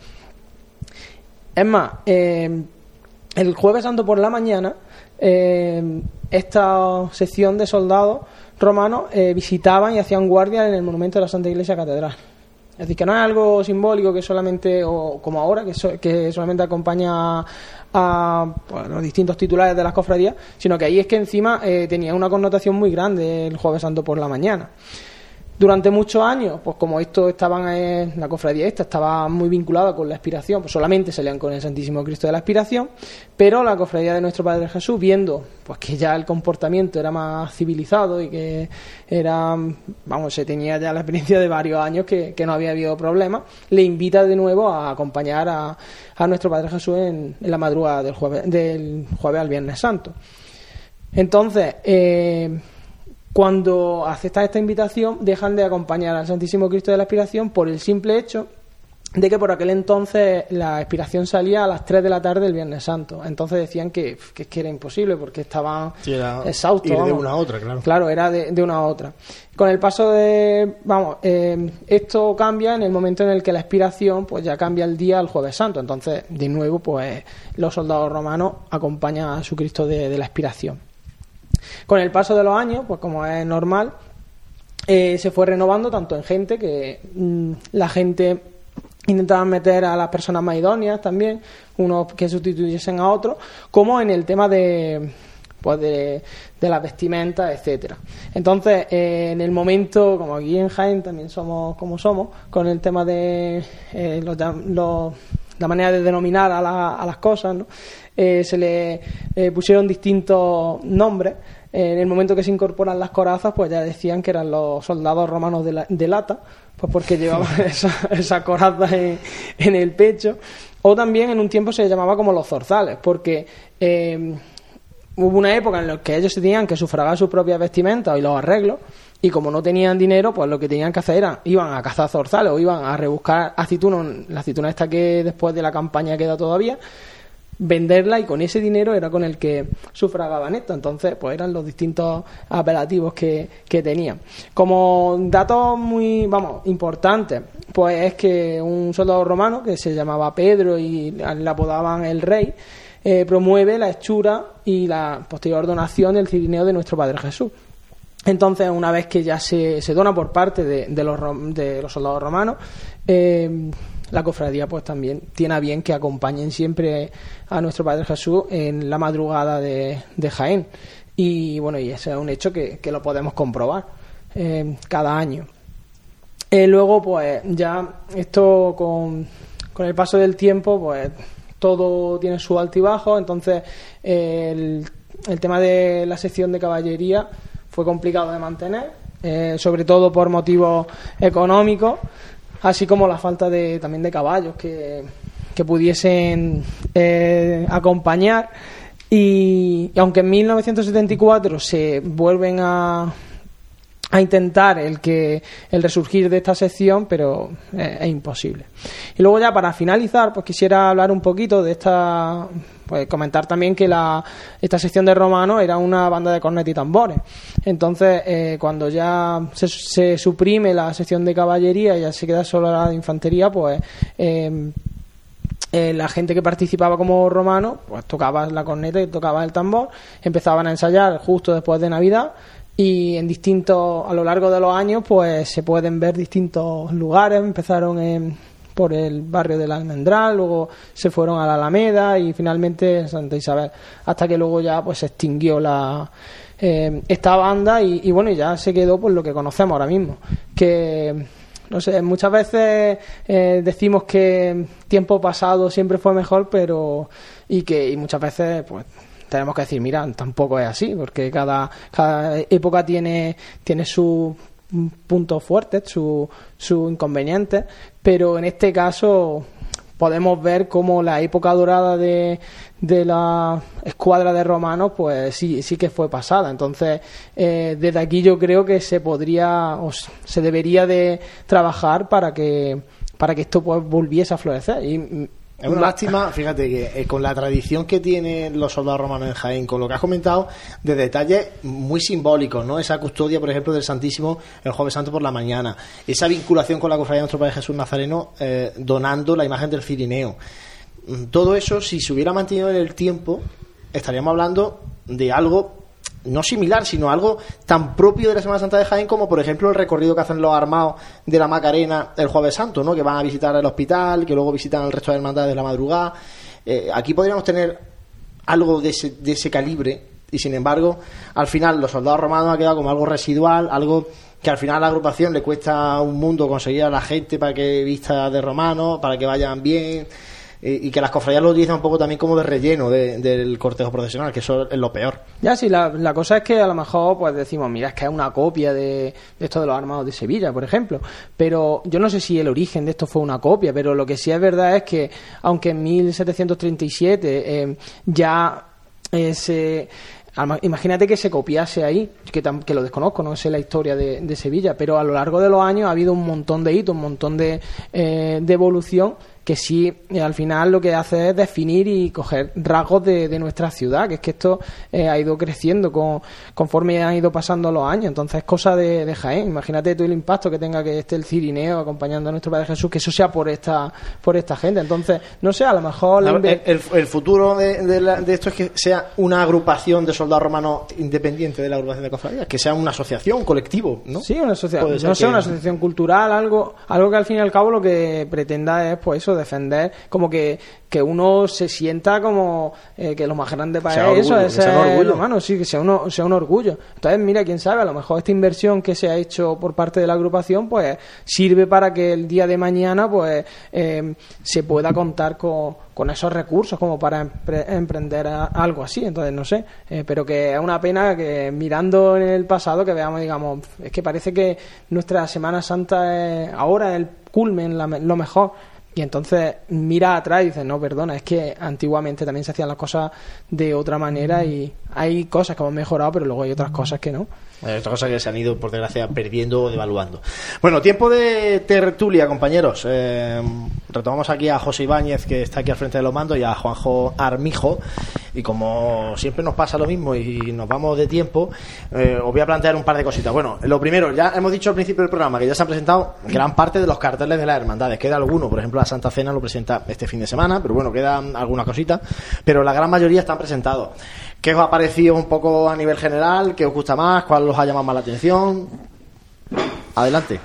Es más, eh, el jueves santo por la mañana, eh, esta sección de soldados romanos eh, visitaban y hacían guardia en el monumento de la Santa Iglesia Catedral. Es decir, que no es algo simbólico que solamente, o como ahora, que, so- que solamente acompaña a pues, los distintos titulares de las cofradías, sino que ahí es que encima eh, tenía una connotación muy grande el Jueves Santo por la mañana. Durante muchos años, pues como esto estaban en la cofradía esta, estaba muy vinculada con la aspiración, pues solamente salían con el Santísimo Cristo de la aspiración, pero la cofradía de nuestro Padre Jesús, viendo pues que ya el comportamiento era más civilizado y que era, vamos, se tenía ya la experiencia de varios años que, que no había habido problemas, le invita de nuevo a acompañar a, a nuestro Padre Jesús en, en la madrugada del jueves, del jueves al Viernes Santo. Entonces, eh, cuando aceptan esta invitación, dejan de acompañar al Santísimo Cristo de la Aspiración por el simple hecho de que por aquel entonces la expiración salía a las 3 de la tarde del Viernes Santo. Entonces decían que, que, que era imposible porque estaban Sí, era exhaustos. ir de una a otra, claro. Claro, era de, de una a otra. Con el paso de. Vamos, eh, esto cambia en el momento en el que la expiración, pues ya cambia el día al Jueves Santo. Entonces, de nuevo, pues los soldados romanos acompañan a su Cristo de, de la expiración. Con el paso de los años, pues como es normal, eh, se fue renovando tanto en gente que mm, la gente intentaba meter a las personas más idóneas también, unos que sustituyesen a otros, como en el tema de pues de, de las vestimentas, etcétera. Entonces, eh, en el momento, como aquí en Jaén también somos como somos, con el tema de eh, los, la manera de denominar a, la- a las cosas, ¿no? Se le pusieron distintos nombres. En el momento que se incorporan las corazas, pues ya decían que eran los soldados romanos de, la- de lata, pues porque llevaban esa- esas corazas en, en el pecho. O también en un tiempo se llamaba como los zorzales, porque eh, hubo una época en la que ellos tenían que sufragar sus propias vestimentas y los arreglos, y como no tenían dinero, pues lo que tenían que hacer era, iban a cazar zorzales o iban a rebuscar aceituna, la aceituna esta que después de la campaña queda todavía, venderla y con ese dinero era con el que sufragaban esto. Entonces, pues eran los distintos apelativos que, que tenían. Como datos muy, vamos, importantes, pues es que un soldado romano que se llamaba Pedro y le apodaban el rey, eh, promueve la hechura y la posterior donación del cirineo de nuestro Padre Jesús. Entonces, una vez que ya se, se dona por parte de, los, de los soldados romanos, eh, la cofradía pues también tiene a bien que acompañen siempre a nuestro Padre Jesús en la madrugada de, de Jaén. Y bueno, y ese es un hecho que, que lo podemos comprobar eh, cada año. Eh, luego, pues ya esto con, con el paso del tiempo, pues todo tiene su altibajo. Entonces, eh, el, el tema de la sección de caballería fue complicado de mantener, eh, sobre todo por motivos económicos, así como la falta de, también de caballos que, que pudiesen eh, acompañar. Y, aunque en 1974 se vuelven a, a intentar el que el resurgir de esta sección, pero eh, es imposible. Y luego ya para finalizar, pues quisiera hablar un poquito de esta, pues comentar también que la esta sección de Romano era una banda de cornet y tambores. Entonces, eh, cuando ya se, se suprime la sección de caballería y ya se queda solo la de infantería, pues eh, eh, la gente que participaba como romano, pues tocaba la corneta y tocaba el tambor, empezaban a ensayar justo después de Navidad y en distintos, a lo largo de los años, pues se pueden ver distintos lugares, empezaron en, por el barrio del Almendral, luego se fueron a la Alameda y finalmente en Santa Isabel, hasta que luego ya pues se extinguió la eh, esta banda y, bueno, ya se quedó pues lo que conocemos ahora mismo, que no sé, muchas veces eh, decimos que tiempo pasado siempre fue mejor, pero y que y muchas veces pues tenemos que decir, mira, tampoco es así, porque cada, cada época tiene, tiene sus puntos fuertes, sus su inconvenientes, pero en este caso podemos ver cómo la época dorada de, de la escuadra de romanos, pues sí, sí que fue pasada. Entonces, eh, desde aquí yo creo que se podría o se debería de trabajar para que para que esto pues volviese a florecer. Y, Es una lástima, fíjate que eh, con la tradición que tienen los soldados romanos en Jaén, con lo que has comentado, de detalles muy simbólicos, ¿no? Esa custodia, por ejemplo, del Santísimo el Jueves Santo por la mañana, esa vinculación con la cofradía de nuestro Padre Jesús Nazareno, eh, donando la imagen del Cirineo. Mm, Todo eso, si se hubiera mantenido en el tiempo, estaríamos hablando de algo no similar, sino algo tan propio de la Semana Santa de Jaén como, por ejemplo, el recorrido que hacen los armados de la Macarena el Jueves Santo, ¿no? Que van a visitar el hospital, que luego visitan el resto de hermandades de la madrugada. Eh, aquí podríamos tener algo de ese, de ese calibre y, sin embargo, al final los soldados romanos ha quedado como algo residual, algo que al final a la agrupación le cuesta un mundo conseguir a la gente para que vista de romano, para que vayan bien y que las cofradías lo utilizan un poco también como de relleno de- del cortejo procesional, que eso es lo peor. Ya, sí, la, la cosa es que a lo mejor pues decimos, mira, es que es una copia de, de esto de los armados de Sevilla, por ejemplo. Pero yo no sé si el origen de esto fue una copia, pero lo que sí es verdad es que, aunque en 1737 eh, ya eh, se imagínate que se copiase ahí, que, tam- que lo desconozco, no sé la historia de, de Sevilla, pero a lo largo de los años ha habido un montón de hitos, un montón de, eh, de evolución que sí eh, al final lo que hace es definir y coger rasgos de, de nuestra ciudad, que es que esto eh, ha ido creciendo con, conforme han ido pasando los años, entonces es cosa de, de Jaén, imagínate tú el impacto que tenga que esté el Cirineo acompañando a nuestro Padre Jesús, que eso sea por esta por esta gente, entonces no sé, a lo mejor... la El, el- el futuro de, de la- de esto es que sea una agrupación de soldados romanos independiente de la agrupación de cofradías, que sea una asociación, un colectivo, ¿no? Sí, una asociación, no sé, que- una asociación cultural, algo, algo que al fin y al cabo lo que pretenda es, pues eso, defender, como que, que uno se sienta como eh, que lo más grande para Sea él, eso es orgullo. humano, sí, que sea, uno, sea un orgullo. Entonces, mira, quién sabe, a lo mejor esta inversión que se ha hecho por parte de la agrupación, pues sirve para que el día de mañana, pues, eh, se pueda contar con, con esos recursos como para empre- emprender a- algo así. Entonces, no sé, eh, pero que es una pena que mirando en el pasado que veamos, digamos, es que parece que nuestra Semana Santa es ahora el culmen, la lo mejor. Y entonces mira atrás y dices, no, perdona, es que antiguamente también se hacían las cosas de otra manera y hay cosas que hemos mejorado, pero luego hay otras cosas que no. Hay otras cosas que se han ido, por desgracia, perdiendo o devaluando. Bueno, tiempo de tertulia, compañeros. Eh, retomamos aquí a José Ibáñez, que está aquí al frente de los mandos, y a Juanjo Armijo. Y como siempre nos pasa lo mismo y nos vamos de tiempo, eh, os voy a plantear un par de cositas. Bueno, lo primero, ya hemos dicho al principio del programa que ya se han presentado gran parte de los carteles de las hermandades. Queda alguno, por ejemplo, la Santa Cena lo presenta este fin de semana, pero bueno, quedan algunas cositas. Pero la gran mayoría están presentados. ¿Qué os ha parecido un poco a nivel general? ¿Qué os gusta más? ¿Cuál os ha llamado más la atención? Adelante.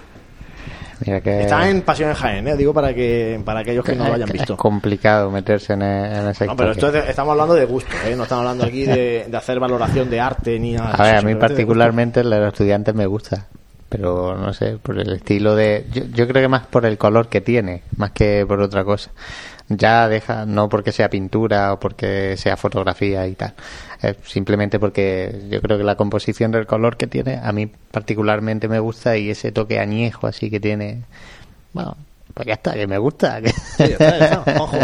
Mira que Está en Pasión en Jaén, ¿eh? digo para que para aquellos que no lo hayan es visto. complicado meterse en, e- en esa No, pero esto es- estamos hablando de gusto, ¿eh? no estamos hablando aquí de, de hacer valoración de arte ni nada. A ver, a mí particularmente el de los estudiantes me gusta, pero no sé, por el estilo de... Yo, yo creo que más por el color que tiene, más que por otra cosa. Ya deja, no porque sea pintura o porque sea fotografía y tal, es simplemente porque yo creo que la composición del color que tiene a mí particularmente me gusta y ese toque añejo así que tiene... Bueno, pues ya está, que me gusta. que- gusto. Ya está, ya está, ojo.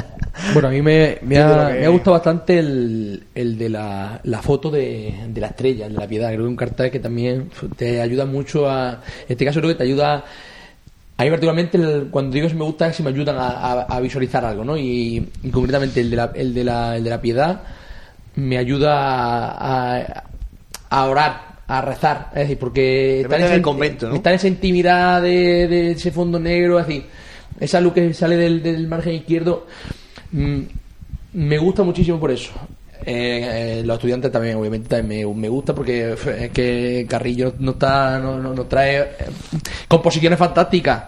Bueno, a mí me, me, ha, lo que- me ha gustado bastante el, el de la, la foto de, de la estrella, el de la piedad. Creo que un cartel que también te ayuda mucho a. En este caso, creo que te ayuda. A mí, particularmente, el- cuando digo si me gusta, es si me ayudan a, a- a visualizar algo, ¿no? Y, y concretamente el de, la, el, de la, el de la piedad me ayuda a, a, a orar, a rezar. Es decir, porque está en, esa, convento, ¿no? está en esa intimidad de, de ese fondo negro, es decir, esa luz que sale del, del margen izquierdo. mm, me gusta muchísimo por eso. Eh, eh, los estudiantes también, obviamente, también me, me gusta porque f- es que Carrillo no está, no, no- nos trae eh, composiciones fantásticas.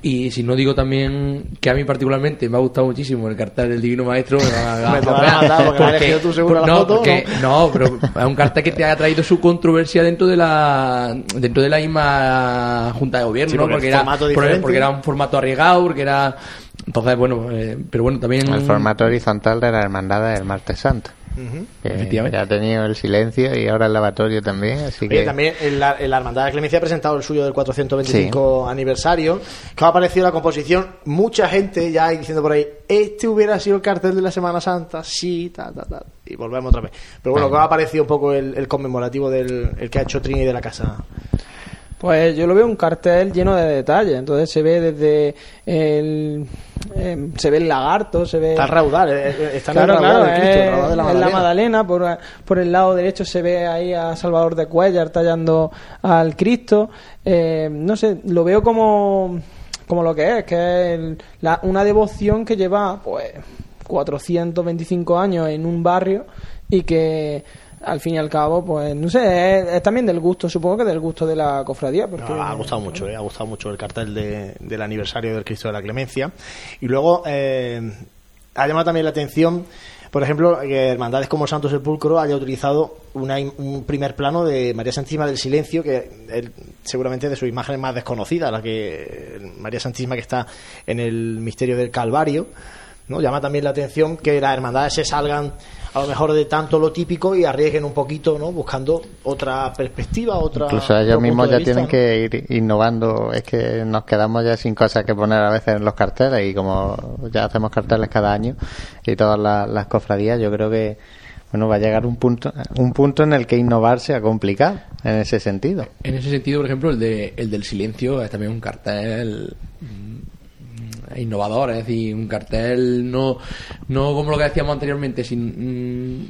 Y si no digo también que a mí particularmente me ha gustado muchísimo el cartel del Divino Maestro, me va a- Me te van a matar porque la has elegido tú seguro la no, foto, porque- no, pero es un cartel que te ha traído su controversia dentro de la dentro de la misma junta de gobierno, Sí, ¿no? porque porque era porque- diferente. porque era un formato arriesgado, porque era entonces bueno, eh, pero bueno también El formato horizontal de la hermandad del martes santo. Que Efectivamente. ya ha tenido el silencio y ahora el lavatorio también, así Oye, que... también en la, en la Hermandad de Clemencia ha presentado el suyo del 425 aniversario. ¿Qué os ha parecido la composición? Mucha gente ya hay diciendo por ahí, este hubiera sido el cartel de la Semana Santa, sí, tal, tal, tal. Y volvemos otra vez. Pero bueno, ¿qué os ha parecido un poco el, el conmemorativo del el que ha hecho Trini de la Casa? Pues yo lo veo un cartel lleno de detalles. Entonces se ve desde el. em, se ve el lagarto, se ve. Está el raudal, eh, eh, está en Claro, el raudal claro, del Cristo, el es- raudal de la. Magdalena, por, por el lado derecho se ve ahí a Salvador de Cuellar tallando al Cristo. Eh, no sé, lo veo como, como lo que es, que es el- la- una devoción que lleva pues 425 años en un barrio y que al fin y al cabo, pues no sé, es, es también del gusto, supongo que del gusto de la cofradía. Porque, No, ha gustado mucho, eh, ha gustado mucho el cartel de- del aniversario del Cristo de la Clemencia. Y luego eh, ha llamado también la atención, por ejemplo, que hermandades como el Santo Sepulcro haya utilizado una un primer plano de María Santísima del Silencio, que es seguramente de sus imágenes más desconocidas, la que María Santísima que está en el misterio del Calvario. ¿no? Llama también la atención que las hermandades se salgan a lo mejor de tanto lo típico y arriesguen un poquito, ¿no? Buscando otra perspectiva, otra. Incluso ellos mismos ya vista, tienen ¿no? que ir innovando. Es que nos quedamos ya sin cosas que poner a veces en los carteles y como ya hacemos carteles cada año y todas las, las cofradías, yo creo que bueno, va a llegar un punto, un punto en el que innovar sea complicado en ese sentido. En ese sentido, por ejemplo, el, de, el del silencio es también un cartel mm, innovador, es decir, un cartel no, no como lo que decíamos anteriormente, sin, mm,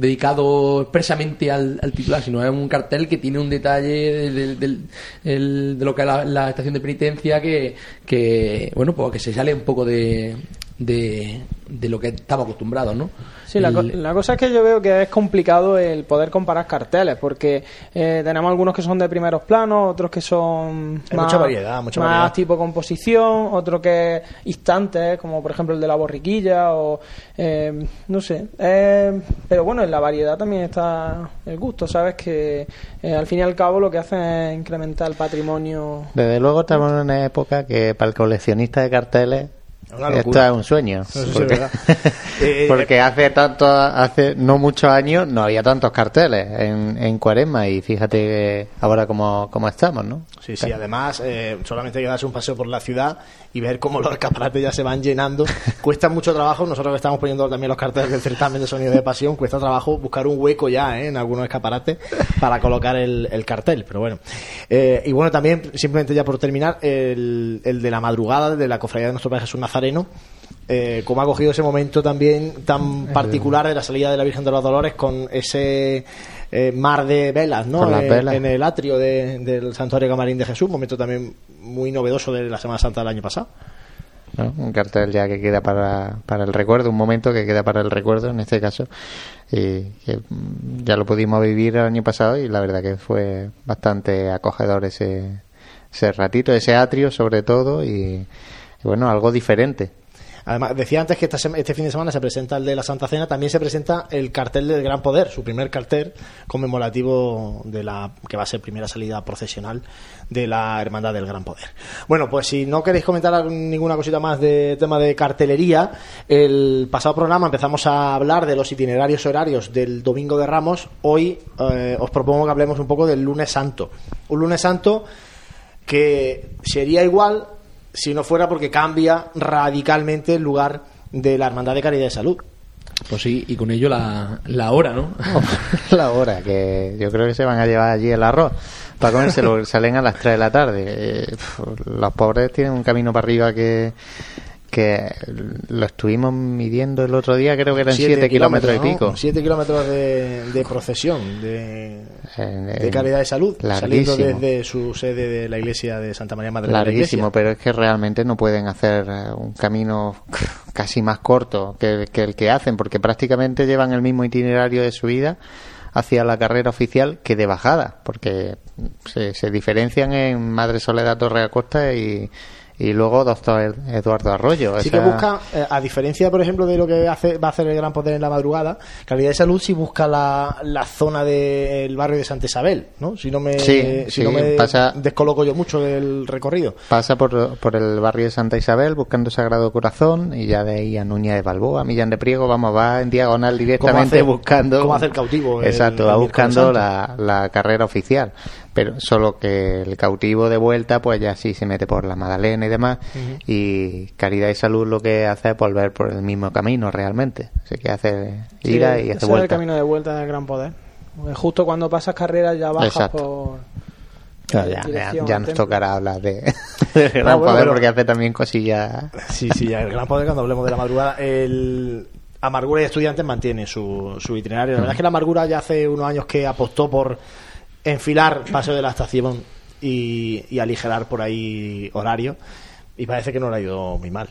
dedicado expresamente al, al titular, sino es un cartel que tiene un detalle el- de lo que es la, la estación de penitencia que, que, bueno, pues que se sale un poco de, de, de lo que estamos acostumbrados, ¿no? Sí, la, co- la cosa es que yo veo que es complicado el poder comparar carteles, porque eh, tenemos algunos que son de primeros planos, otros que son Hay más, mucha variedad, mucha más variedad. tipo composición, otro que es instantes, como por ejemplo el de la borriquilla, o eh, no sé. Eh, pero bueno, en la variedad también está el gusto, ¿sabes? Que eh, al fin y al cabo lo que hacen es incrementar el patrimonio. Desde luego estamos en una época que para el coleccionista de carteles esto es un sueño. Sí porque. Eh, porque hace tanto, hace no muchos años no había tantos carteles en, en Cuaresma y fíjate ahora cómo, cómo estamos, ¿no? Sí, sí, además eh, solamente hay que darse un paseo por la ciudad y ver cómo los escaparates ya se van llenando. Cuesta mucho trabajo, nosotros que estamos poniendo también los carteles del certamen de sonido de pasión, cuesta trabajo buscar un hueco ya ¿eh? en algunos escaparates para colocar el, el cartel, pero bueno. Eh, y bueno, también, simplemente ya por terminar, el, el de la madrugada de la cofradía de nuestro Padre Jesús Nazareno, eh, cómo ha cogido ese momento también tan particular de la salida de la Virgen de los Dolores con ese eh, mar de velas, ¿no? Con las Eh, velas. en el atrio de- del Santuario Camarín de Jesús, momento también muy novedoso de la Semana Santa del año pasado. ¿no? Un cartel ya que queda para, para el recuerdo, un momento que queda para el recuerdo en este caso. Y que mm, ya lo pudimos vivir el año pasado y la verdad que fue bastante acogedor ese, ese ratito, ese atrio sobre todo y, bueno, algo diferente. Además, decía antes que este fin de semana se presenta el de la Santa Cena, también se presenta el cartel del Gran Poder, su primer cartel conmemorativo de la que va a ser primera salida procesional de la Hermandad del Gran Poder. Bueno, pues si no queréis comentar ninguna cosita más de tema de cartelería, el pasado programa empezamos a hablar de los itinerarios horarios del Domingo de Ramos. Hoy eh, os propongo que hablemos un poco del lunes santo. Un lunes santo que sería igual si no fuera porque cambia radicalmente el lugar de la Hermandad de Caridad de Salud. Pues sí, y con ello la, la hora, ¿no? la hora, que yo creo que se van a llevar allí el arroz para comérselo, salen a las 3 de la tarde. Eh, los pobres tienen un camino para arriba que que lo estuvimos midiendo el otro día, creo que eran 7 kilómetros y pico. Siete kilómetros de, de procesión de, En- de Caridad de Salud, saliendo desde su sede de la iglesia de Santa María Madre de la Larguísimo, Iglesia. pero es que realmente no pueden hacer eh, un camino casi más corto que, que el que hacen, porque prácticamente llevan el mismo itinerario de subida hacia la carrera oficial que de bajada, porque se, se diferencian en Madre Soledad Torre Acosta y, y luego Doctor Eduardo Arroyo. Sí Esa- que busca, eh, a diferencia, por ejemplo, de lo que hace, va a hacer el Gran Poder en la madrugada, Calidad de Salud sí busca la, la zona del barrio de Santa Isabel, ¿no? Si no me, Sí, si sí, no me pasa- descoloco yo mucho del recorrido. Pasa por, por el barrio de Santa Isabel buscando Sagrado Corazón y ya de ahí a Núñez de Balboa, Millán de Priego, vamos, va en diagonal directamente hace- buscando. cómo hace el cautivo Exacto, el va buscando la, la carrera oficial. Pero solo que el cautivo de vuelta, pues ya sí se mete por la Magdalena y demás. Y Caridad y Salud lo que hace es volver por el mismo camino realmente. Así que hace Sí, ira y hace es el vuelta. camino de vuelta del Gran Poder. Justo cuando pasas carrera ya bajas Exacto. por. Ya, ya- ya nos templo. tocará hablar de, de Gran bueno, Poder porque hace también cosillas. Sí, sí, el Gran Poder, cuando hablemos de la madrugada, el Amargura y Estudiantes mantiene su, su itinerario. La verdad es que la Amargura ya hace unos años que apostó por enfilar Paseo de la Estación y, aligerar por ahí horario, y parece que no le ha ido muy mal.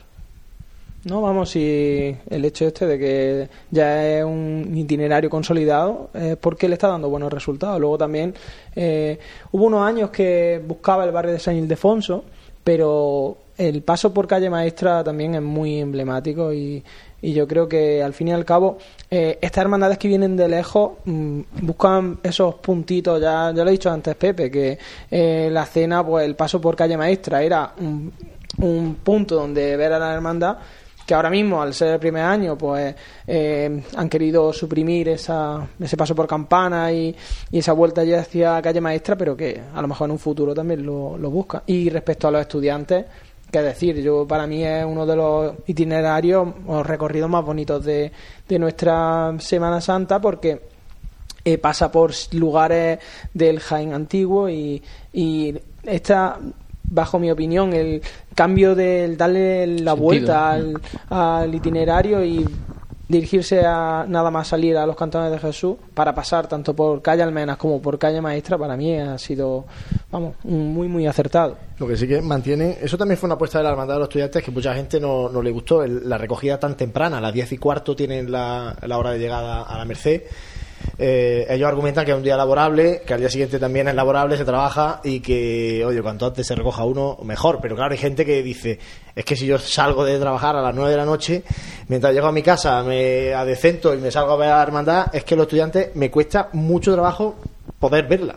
No, vamos, si el hecho este de que ya es un itinerario consolidado es porque le está dando buenos resultados. Luego también eh, hubo unos años que buscaba el barrio de San Ildefonso, pero el paso por calle Maestra también es muy emblemático y, y yo creo que al fin y al cabo eh, estas hermandades que vienen de lejos mm, buscan esos puntitos, ya, ya lo he dicho antes Pepe, que eh, la cena, pues el paso por calle Maestra era un, un punto donde ver a la hermandad que ahora mismo, al ser el primer año, pues eh, han querido suprimir esa, ese paso por campana y, y esa vuelta ya hacia calle maestra, pero que a lo mejor en un futuro también lo, lo buscan. Y respecto a los estudiantes, qué decir. Yo para mí es uno de los itinerarios o recorridos más bonitos de, de nuestra Semana Santa porque eh, pasa por lugares del Jaén antiguo y, y esta bajo mi opinión el cambio del darle la Sentido. vuelta al, al itinerario y dirigirse a nada más salir a los cantones de Jesús para pasar tanto por calle Almenas como por calle Maestra para mí ha sido vamos muy muy acertado Lo que sí que mantiene, eso también fue una apuesta de la Hermandad de los Estudiantes que mucha gente no, no le gustó, el- la recogida tan temprana, a las 10 y cuarto tienen la, la hora de llegada a la Merced. Eh, ellos argumentan que es un día laborable, que al día siguiente también es laborable, se trabaja y que, oye, cuanto antes se recoja uno, mejor. Pero claro, hay gente que dice, es que si yo salgo de trabajar a las 9 de la noche, mientras llego a mi casa, me adecento y me salgo a ver a la hermandad, es que los estudiantes me cuesta mucho trabajo poder verla.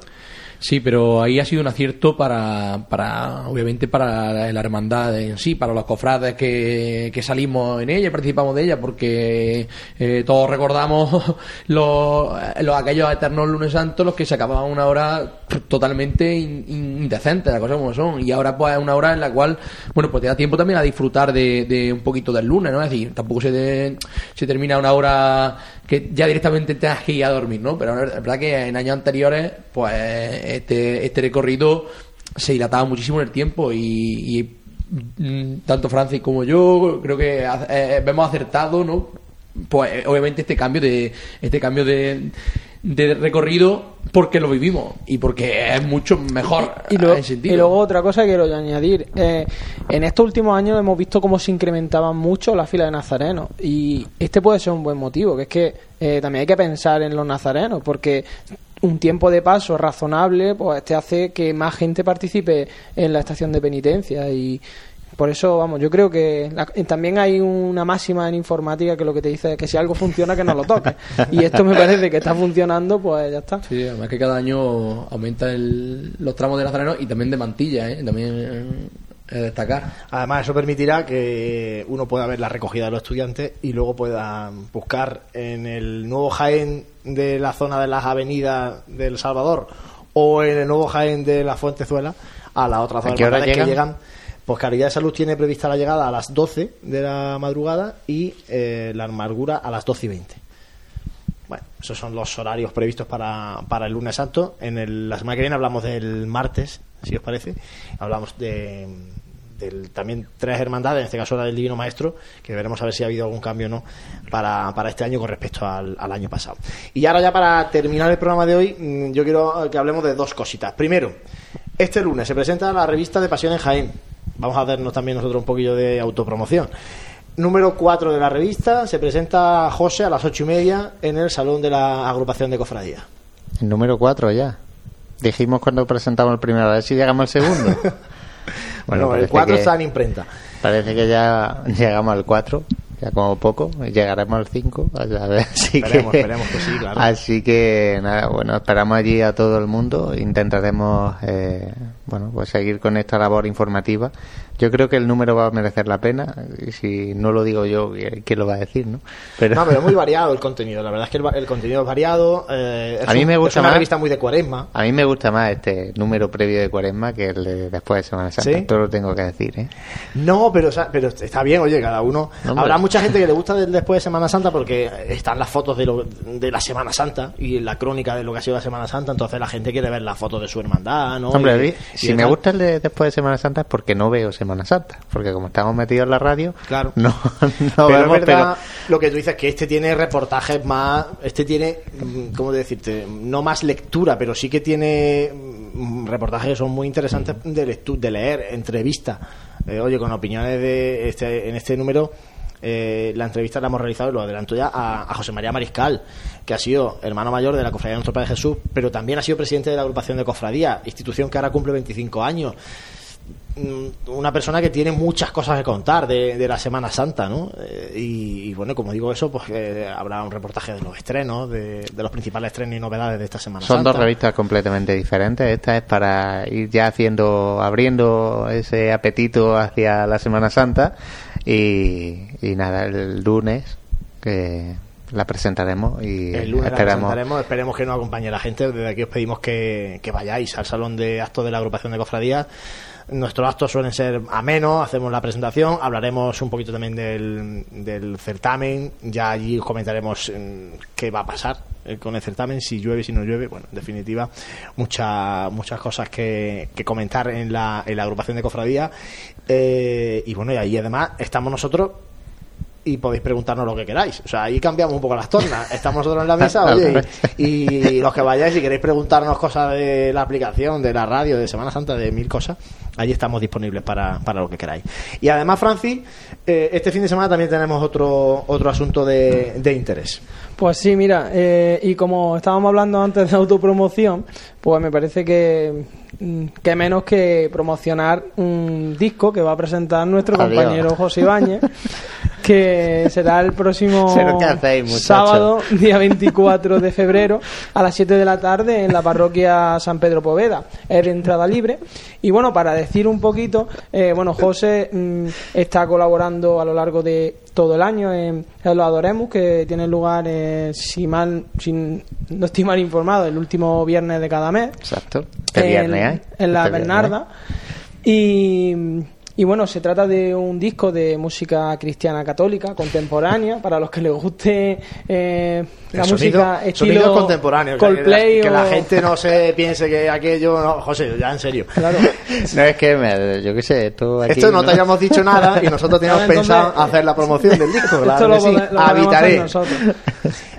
Sí, pero ahí ha sido un acierto para, para obviamente, para la hermandad en sí, para los cofrades que, que salimos en ella participamos de ella, porque eh, todos recordamos los, los aquellos eternos lunes santos, los que se acababan una hora totalmente in- indecente, las cosas como son, y ahora pues es una hora en la cual, bueno, pues te da tiempo también a disfrutar de, de un poquito del lunes, ¿no? Es decir, tampoco se, de- se termina una hora que ya directamente tengas que ir a dormir, ¿no? Pero es verdad que en años anteriores, pues este, este recorrido se dilataba muchísimo en el tiempo y, y, mm, tanto Francis como yo creo que eh, vemos acertado, ¿no? Pues obviamente este cambio de este cambio de, de recorrido porque lo vivimos y porque es mucho mejor Y, luego- en sentido. y luego otra cosa que quiero añadir. eh, en estos últimos años hemos visto cómo se incrementaban mucho las filas de nazarenos. Y este puede ser un buen motivo, que es que eh, también hay que pensar en los nazarenos, porque un tiempo de paso razonable pues te hace que más gente participe en la estación de penitencia y por eso vamos yo creo que la- eh, también hay una máxima en informática que lo que te dice es que si algo funciona que no lo toques y esto me parece que está funcionando pues ya está Sí, además que cada año aumenta el- los tramos de Nazareno y también de mantilla, ¿eh? También eh, es destacar. Además, eso permitirá que uno pueda ver la recogida de los estudiantes y luego pueda buscar en el nuevo Jaén de la zona de las avenidas del Salvador o en el nuevo Jaén de la Fuentezuela a la otra zona ¿A qué hora que llegan? Pues Caridad de Salud tiene prevista la llegada a las 12 de la madrugada y eh, la amargura a las 12 y 20. Bueno, esos son los horarios previstos para, para el lunes santo. En el- la semana que viene hablamos del martes, si os parece. Hablamos de del- también tres hermandades, en este caso la del Divino Maestro, que veremos a ver si ha habido algún cambio o no para, para este año con respecto al, al año pasado. Y ahora ya para terminar el programa de hoy, mm, yo quiero que hablemos de dos cositas. Primero, este lunes se presenta la revista de Pasión en Jaén. Vamos a hacernos también nosotros un poquillo de autopromoción. Número 4 de la revista se presenta José a las ocho y media en el salón de la agrupación de cofradía. El número 4 ya. Dijimos cuando presentamos el primero, a ver si llegamos al segundo. Bueno, el parece 4 que- está en imprenta. Parece que ya llegamos al 4, ya como poco, llegaremos al 5, a ver, así Esperemos, que, esperemos que sí, claro. Así que nada, bueno, esperamos allí a todo el mundo, intentaremos, eh, bueno, pues seguir con esta labor informativa. Yo creo que el número va a merecer la pena, y si no lo digo yo, ¿quién lo va a decir, no? Pero, No, pero es muy variado el contenido. La verdad es que el, contenido es variado. eh, es A mí un- me gusta es una más- revista muy de cuaresma. a mí me gusta más este número previo de Cuaresma que el de después de Semana Santa, ¿Sí? esto lo tengo que decir, ¿eh? No, pero, o sea, pero está bien, oye, cada uno. Hombre. Habrá mucha gente que le gusta del después de Semana Santa porque están las fotos de, lo- de la Semana Santa y la crónica de lo que ha sido la Semana Santa. Entonces la gente quiere ver las fotos de su hermandad, ¿no? Hombre, Y- y si me tal. gusta el de después de Semana Santa es porque no veo Semana Santa. Porque como estamos metidos en la radio, Claro. no, no pero vemos, es verdad lo que tú dices, que este tiene reportajes más. Este tiene, mm, ¿cómo decirte? No más lectura, pero sí que tiene mm, reportajes que son muy interesantes de, lectu- de leer, entrevistas. Eh, oye, con opiniones de. Este, en este número. eh, la entrevista la hemos realizado, y lo adelanto ya, a, a José María Mariscal, que ha sido hermano mayor de la Cofradía de Nuestro Padre Jesús, pero también ha sido presidente de la agrupación de Cofradía, institución que ahora cumple 25 años una persona que tiene muchas cosas que contar de, de la Semana Santa, ¿no? Eh, y, y, bueno, como digo eso, pues eh, habrá un reportaje de los estrenos, de, de los principales estrenos y novedades de esta Semana Son Santa. dos revistas completamente diferentes. Esta es para ir ya haciendo, abriendo ese apetito hacia la Semana Santa. Y, y nada, el lunes que la presentaremos y El lunes la esperamos. presentaremos, esperemos que nos acompañe la gente. Desde aquí os pedimos que, que vayáis al salón de actos de la agrupación de cofradías Nuestros actos suelen ser amenos, hacemos la presentación, hablaremos un poquito también del, del certamen, ya allí comentaremos mm, qué va a pasar eh, con el certamen, si llueve, si no llueve, bueno, en definitiva, muchas muchas cosas que, que comentar en la, en la agrupación de cofradía. Eh, y bueno, y ahí además estamos nosotros y podéis preguntarnos lo que queráis. O sea, ahí cambiamos un poco las tornas. Estamos nosotros en la mesa, oye, y, y los que vayáis, si queréis preguntarnos cosas de la aplicación, de la radio, de Semana Santa, de mil cosas, allí estamos disponibles para, para lo que queráis. Y además, Francis, eh, este fin de semana también tenemos otro, otro asunto de, de interés. Pues sí, mira, eh, y como estábamos hablando antes de autopromoción, pues me parece que, mm, que menos que promocionar un disco que va a presentar nuestro Adiós. compañero José Ibáñez, que será el próximo hacéis, sábado, día 24 de febrero, a las 7 de la tarde en la parroquia San Pedro Poveda. Es de entrada libre. Y bueno, para decir un poquito, eh, bueno, José mm, está colaborando a lo largo de todo el año en, en los Adoremus, que tiene lugar, eh, si mal, si no estoy mal informado, el último viernes de cada mes. Exacto. ¿Qué en, viernes hay? en la Este viernes. Bernarda. Y, y bueno, se trata de un disco de música cristiana católica, contemporánea, para los que les guste eh, la música estilo sonido contemporáneo. o sea, que la- que, gente no se piense que aquello. No, José, ya en serio. Claro. No es que, me, yo qué sé, esto aquí... Esto no te hayamos dicho nada y nosotros teníamos Entonces, pensado hacer la promoción del disco. Claro Esto lo, sí. Habitaré. nosotros.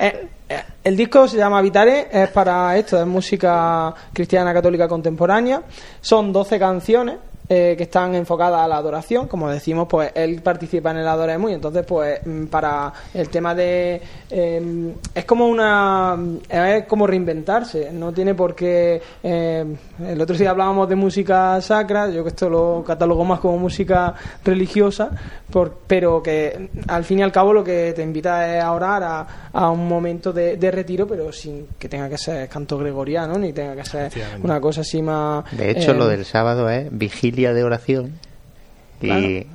Eh, eh, el disco se llama Habitaré, es para esto, es música cristiana católica contemporánea. Son 12 canciones eh, que están enfocadas a la adoración. Como decimos, pues él participa en el Adoremus y entonces, pues mm, para el tema de. eh, es como una. Es como reinventarse, no tiene por qué. eh, el otro día hablábamos de música sacra, yo que esto lo catalogo más como música religiosa, por- pero que al fin y al cabo lo que te invita es a orar a, a un momento de, de retiro, pero sin que tenga que ser canto gregoriano ni tenga que ser una cosa así más. De hecho, eh, lo del sábado es vigilia de oración y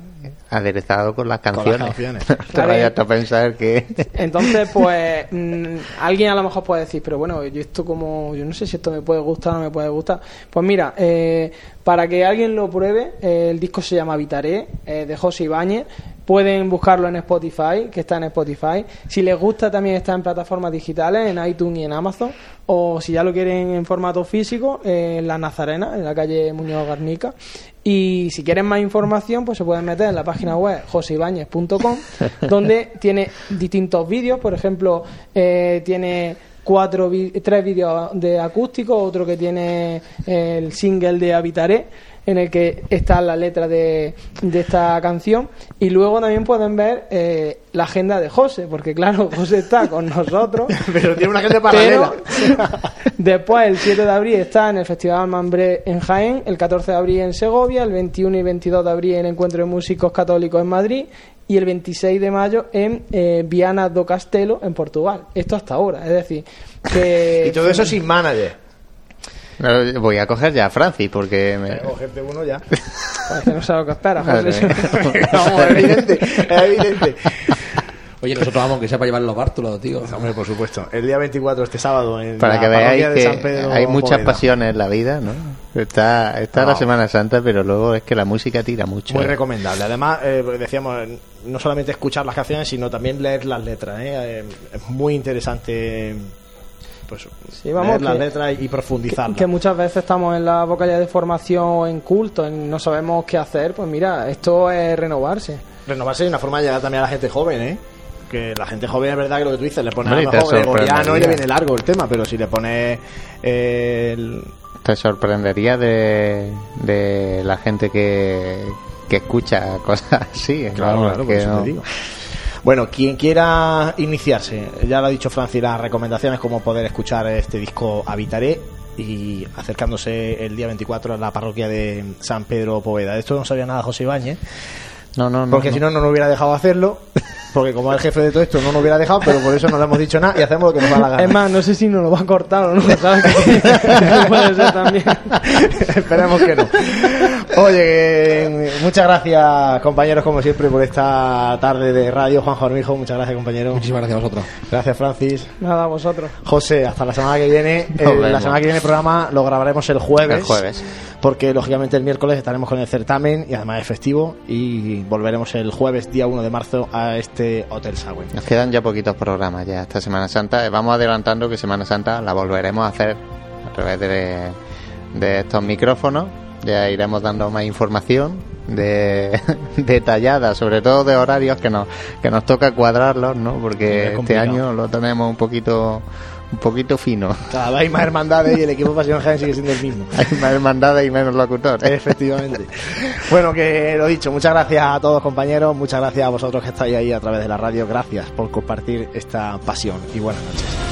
aderezado con las canciones. canciones. No te Claro. vayas a pensar que... Entonces, pues, mm, alguien a lo mejor puede decir, pero bueno, yo esto como, yo no sé si esto me puede gustar o no me puede gustar. Pues mira, eh, para que alguien lo pruebe, eh, el disco se llama Vitaré, eh, de José Ibáñez. Pueden buscarlo en Spotify, que está en Spotify. Si les gusta, también está en plataformas digitales, en iTunes y en Amazon. O si ya lo quieren en formato físico, en La Nazarena, en la calle Muñoz Garnica. Y si quieren más información, pues se pueden meter en la página web joseibañez.com, donde tiene distintos vídeos. Por ejemplo, eh, tiene cuatro tres vídeos de acústico, otro que tiene el single de Habitaré, en el que está la letra de, de esta canción. Y luego también pueden ver eh, la agenda de José, porque claro, José está con nosotros. Pero tiene una Pero paralela. después, el 7 de abril está en el Festival Mambré en Jaén, el 14 de abril en Segovia, el 21 y 22 de abril en Encuentro de Músicos Católicos en Madrid y el 26 de mayo en eh, Viana do Castelo, en Portugal. Esto hasta ahora, es decir, que... Y todo eso sin manager. No, Voy a coger ya a Francis porque... me- Cogerte uno ya. Que no sé lo que espera, José. Vamos, es evidente, es evidente. Oye, nosotros vamos, que sea para llevar los bártulos, tío. Hombre, por supuesto. El día 24, este sábado, en Para la que veáis de San que Pedro hay muchas Poveda. pasiones en la vida, ¿no? Está, está la No. Semana Santa, pero luego es que la música tira mucho. Muy ¿eh? recomendable. Además, eh, decíamos, no solamente escuchar las canciones, sino también leer las letras. ¿eh? Eh, es muy interesante pues, Sí, vamos, leer las que- letras y profundizarlas. que muchas veces estamos en la boca ya de formación o en culto, en no sabemos qué hacer, pues mira, esto es renovarse. Renovarse es una forma de llegar también a la gente joven, ¿eh? Que la gente joven es verdad que lo que tú dices, le pones a lo mejor gregoriano y le viene largo el tema, pero si le pones eh, el, Te sorprendería de, de la gente que, que escucha cosas así. Claro, vamos, claro, por que eso no- te digo. Bueno, quien quiera iniciarse, ya lo ha dicho Francis, las recomendaciones como poder escuchar este disco Habitaré y acercándose el día 24 a la parroquia de San Pedro Poveda. De esto no sabía nada José Ibáñez, No, no, no. porque no. si no, no lo hubiera dejado hacerlo. Porque como el jefe de todo esto no nos hubiera dejado, pero por eso no le hemos dicho nada y hacemos lo que nos da la gana. Es más, no sé si nos lo va a cortar o no, ¿sabes? Que puede ser también. Esperemos que no. Oye, muchas gracias compañeros como siempre por esta tarde de radio. Juan Jormijo, muchas gracias compañero. Muchísimas gracias a vosotros. Gracias Francis. Nada, a vosotros. José, hasta la semana que viene. Eh, la semana que viene el programa lo grabaremos el jueves. El jueves. Porque lógicamente el miércoles estaremos con el certamen y además es festivo y volveremos el jueves día 1 de marzo a este Hotel Sagüen. Nos quedan ya poquitos programas ya esta Semana Santa. Eh, Vamos adelantando que Semana Santa la volveremos a hacer a través de, de estos micrófonos. Ya iremos dando más información de, detallada, sobre todo de horarios que nos, que nos toca cuadrarlos, ¿no? Porque este año lo tenemos un poquito un poquito fino. Vez hay más hermandades y el equipo Pasión Jaén sigue siendo el mismo. Hay más hermandades y menos locutores. Efectivamente. Bueno, que lo dicho, muchas gracias a todos compañeros, muchas gracias a vosotros que estáis ahí a través de la radio, gracias por compartir esta pasión y buenas noches.